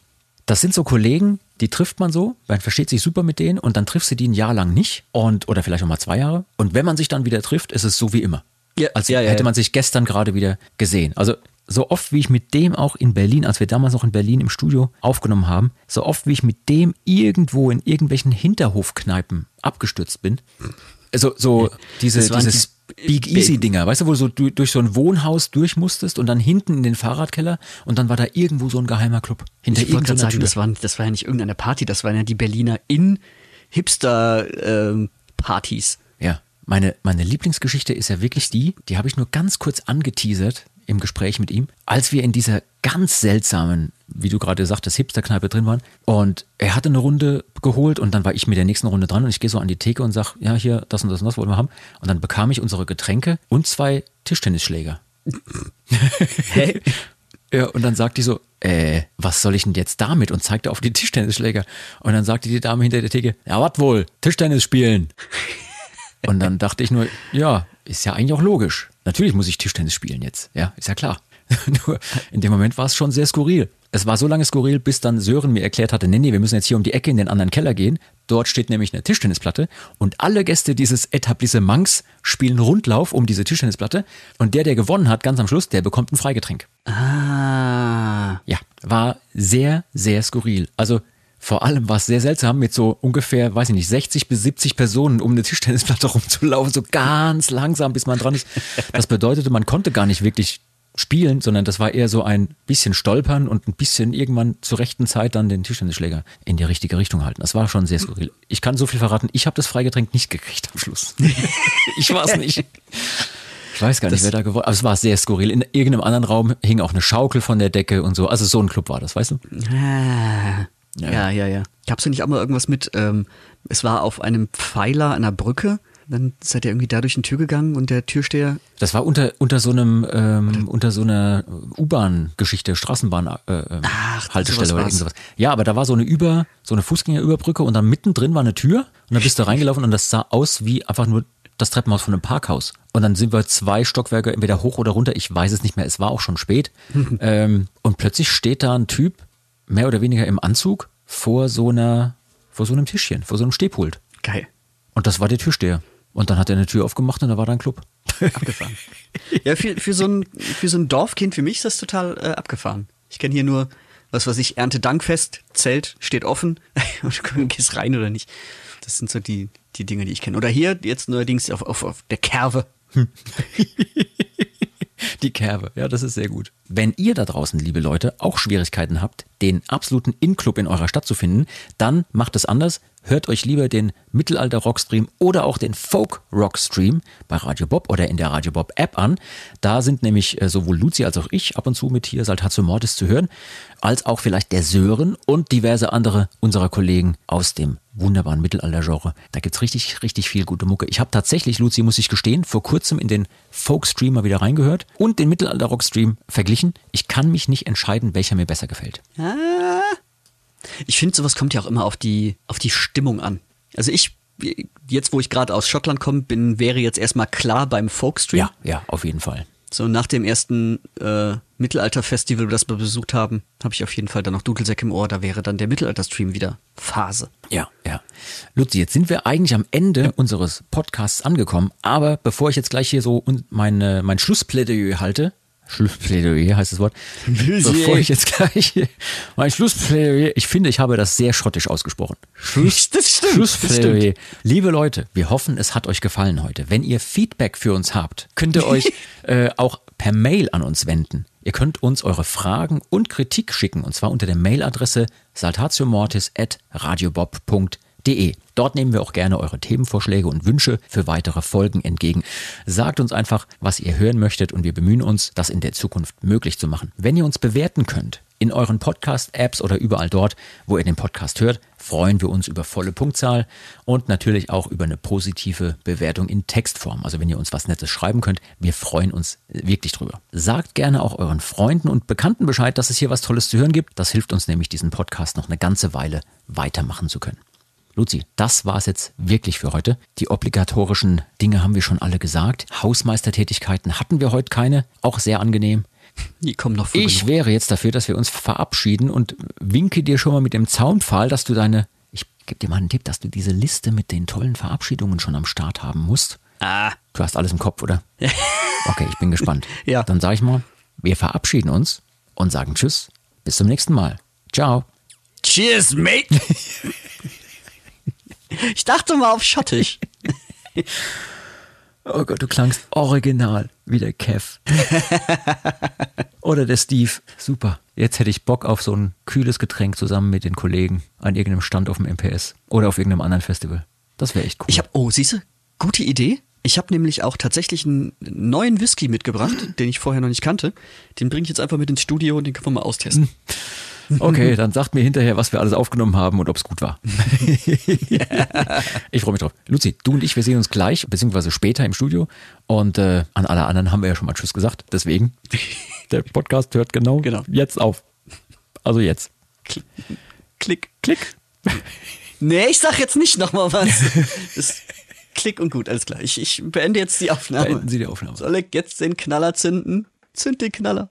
das sind so Kollegen, die trifft man so, man versteht sich super mit denen und dann triffst du die ein Jahr lang nicht und oder vielleicht auch mal zwei Jahre. Und wenn man sich dann wieder trifft, ist es so wie immer. Ja, Als ja, ja, hätte man sich gestern gerade wieder gesehen. Also so oft wie ich mit dem auch in Berlin, als wir damals noch in Berlin im Studio aufgenommen haben, so oft wie ich mit dem irgendwo in irgendwelchen Hinterhofkneipen abgestürzt bin. Also so diese, waren dieses die- Big Easy Dinger, weißt du, wo du so du, durch so ein Wohnhaus durch musstest und dann hinten in den Fahrradkeller und dann war da irgendwo so ein geheimer Club hinter Ich irgendeiner sagen, Tür. das war, das war ja nicht irgendeine Party, das waren ja die Berliner in Hipster-Partys. Ja, meine, meine Lieblingsgeschichte ist ja wirklich die, die habe ich nur ganz kurz angeteasert im Gespräch mit ihm, als wir in dieser ganz seltsamen, wie du gerade sagtest, Hipster-Kneipe drin waren. Und er hatte eine Runde geholt und dann war ich mit der nächsten Runde dran und ich gehe so an die Theke und sag, ja, hier, das und das und das wollen wir haben. Und dann bekam ich unsere Getränke und zwei Tischtennisschläger. Hä? Ja, und dann sagt die so, äh, was soll ich denn jetzt damit? Und zeigte auf die Tischtennisschläger. Und dann sagte die Dame hinter der Theke, ja, was wohl, Tischtennis spielen. Und dann dachte ich nur, ja, ist ja eigentlich auch logisch. Natürlich muss ich Tischtennis spielen jetzt. Ja, ist ja klar. Nur in dem Moment war es schon sehr skurril. Es war so lange skurril, bis dann Sören mir erklärt hatte, nee, nee, wir müssen jetzt hier um die Ecke in den anderen Keller gehen. Dort steht nämlich eine Tischtennisplatte und alle Gäste dieses Etablissements spielen Rundlauf um diese Tischtennisplatte und der, der gewonnen hat, ganz am Schluss, der bekommt ein Freigetränk. Ah. Ja, war sehr, sehr skurril. Also vor allem war es sehr seltsam, mit so ungefähr, weiß ich nicht, 60 bis 70 Personen um eine Tischtennisplatte rumzulaufen, so ganz langsam, bis man dran ist. Das bedeutete, man konnte gar nicht wirklich spielen, sondern das war eher so ein bisschen stolpern und ein bisschen irgendwann zur rechten Zeit dann den Tischtennisschläger in die richtige Richtung halten. Das war schon sehr skurril. Ich kann so viel verraten, ich habe das Freigetränk nicht gekriegt am Schluss. ich war es nicht. Ich weiß gar nicht, wer da hat. Aber es war sehr skurril. In irgendeinem anderen Raum hing auch eine Schaukel von der Decke und so. Also so ein Club war das, weißt du? Ah. Ja, ja, ja. Gab's da nicht auch mal irgendwas mit, ähm, es war auf einem Pfeiler einer Brücke, dann seid ihr irgendwie da durch eine Tür gegangen und der Türsteher, Das war unter, unter so einem, ähm, unter so einer U-Bahn-Geschichte, Straßenbahn, äh, ähm, oder war's. irgend sowas. Ja, aber da war so eine Über, so eine Fußgängerüberbrücke und dann mittendrin war eine Tür und dann bist du reingelaufen und das sah aus wie einfach nur das Treppenhaus von einem Parkhaus. Und dann sind wir zwei Stockwerke entweder hoch oder runter, ich weiß es nicht mehr, es war auch schon spät. ähm, und plötzlich steht da ein Typ mehr oder weniger im Anzug vor so einer, vor so einem Tischchen, vor so einem Stehpult. Geil. Und das war der Türsteher. Und dann hat er eine Tür aufgemacht und da war da ein Club. Abgefahren. ja, für, für, so ein, für so ein Dorfkind, für mich ist das total äh, abgefahren. Ich kenne hier nur, was weiß ich, Erntedankfest, Zelt steht offen und du gehst rein oder nicht. Das sind so die, die Dinge, die ich kenne. Oder hier jetzt neuerdings auf, auf, auf der Kerve. Die Kerbe, ja, das ist sehr gut. Wenn ihr da draußen, liebe Leute, auch Schwierigkeiten habt, den absoluten In-Club in eurer Stadt zu finden, dann macht es anders. Hört euch lieber den Mittelalter-Rockstream oder auch den Folk-Rockstream bei Radio Bob oder in der Radio Bob App an. Da sind nämlich äh, sowohl Luzi als auch ich ab und zu mit hier Saltatio Mortis zu hören, als auch vielleicht der Sören und diverse andere unserer Kollegen aus dem wunderbaren Mittelalter-Genre. Da gibt's richtig, richtig viel gute Mucke. Ich habe tatsächlich, Luzi, muss ich gestehen, vor kurzem in den Folk-Stream mal wieder reingehört und den Mittelalter-Rock-Stream verglichen. Ich kann mich nicht entscheiden, welcher mir besser gefällt. Ah. Ich finde, sowas kommt ja auch immer auf die, auf die Stimmung an. Also ich, jetzt wo ich gerade aus Schottland komme, bin, wäre jetzt erstmal klar beim Folkstream. Ja, ja, auf jeden Fall. So nach dem ersten äh, Mittelalter-Festival, das wir besucht haben, habe ich auf jeden Fall dann noch Dudelsäck im Ohr. Da wäre dann der Mittelalter-Stream wieder Phase. Ja, ja. Luzi, jetzt sind wir eigentlich am Ende unseres Podcasts angekommen, aber bevor ich jetzt gleich hier so meine, mein Schlussplädoyer halte, Schlussplädoyer heißt das Wort, bevor ich jetzt gleich mein Schlussplädoyer, ich finde, ich habe das sehr schrottisch ausgesprochen. Schluss, Das stimmt, Schlussplädoyer. Liebe Leute, wir hoffen, es hat euch gefallen heute. Wenn ihr Feedback für uns habt, könnt ihr euch äh, auch per Mail an uns wenden. Ihr könnt uns eure Fragen und Kritik schicken, und zwar unter der Mailadresse saltatiomortis.radiobob.de. Dort nehmen wir auch gerne eure Themenvorschläge und Wünsche für weitere Folgen entgegen. Sagt uns einfach, was ihr hören möchtet und wir bemühen uns, das in der Zukunft möglich zu machen. Wenn ihr uns bewerten könnt, in euren Podcast-Apps oder überall dort, wo ihr den Podcast hört, freuen wir uns über volle Punktzahl und natürlich auch über eine positive Bewertung in Textform. Also wenn ihr uns was Nettes schreiben könnt, wir freuen uns wirklich drüber. Sagt gerne auch euren Freunden und Bekannten Bescheid, dass es hier was Tolles zu hören gibt. Das hilft uns nämlich, diesen Podcast noch eine ganze Weile weitermachen zu können. Luzi, das war's jetzt wirklich für heute. Die obligatorischen Dinge haben wir schon alle gesagt. Hausmeistertätigkeiten hatten wir heute keine. Auch sehr angenehm. Die kommen noch früh Ich genug. wäre jetzt dafür, dass wir uns verabschieden und winke dir schon mal mit dem Zaunpfahl, dass du deine, ich gebe dir mal einen Tipp, dass du diese Liste mit den tollen Verabschiedungen schon am Start haben musst. Ah, Du hast alles im Kopf, oder? Okay, ich bin gespannt. Ja. Dann sage ich mal, wir verabschieden uns und sagen Tschüss. Bis zum nächsten Mal. Ciao. cheers, mate! ich dachte mal auf Schottisch. Oh Gott, du klangst original wie der Kev. Oder der Steve. Super. Jetzt hätte ich Bock auf so ein kühles Getränk zusammen mit den Kollegen an irgendeinem Stand auf dem MPS oder auf irgendeinem anderen Festival. Das wäre echt cool. Ich habe, oh, siehste, gute Idee. Ich habe nämlich auch tatsächlich einen neuen Whisky mitgebracht, den ich vorher noch nicht kannte. Den bringe ich jetzt einfach mit ins Studio und den können wir mal austesten. Okay, dann sagt mir hinterher, was wir alles aufgenommen haben und ob es gut war. ich freue mich drauf. Luzi, du und ich, wir sehen uns gleich, beziehungsweise später im Studio. Und äh, an alle anderen haben wir ja schon mal Tschüss gesagt. Deswegen, der Podcast hört genau, Genau. jetzt auf. Also jetzt. Klick. Klick. Nee, ich sag jetzt nicht nochmal was. Klick und gut, alles klar. Ich, ich beende jetzt die Aufnahme. Beenden Sie die Aufnahme. Soll ich jetzt den Knaller zünden? Zünd den Knaller.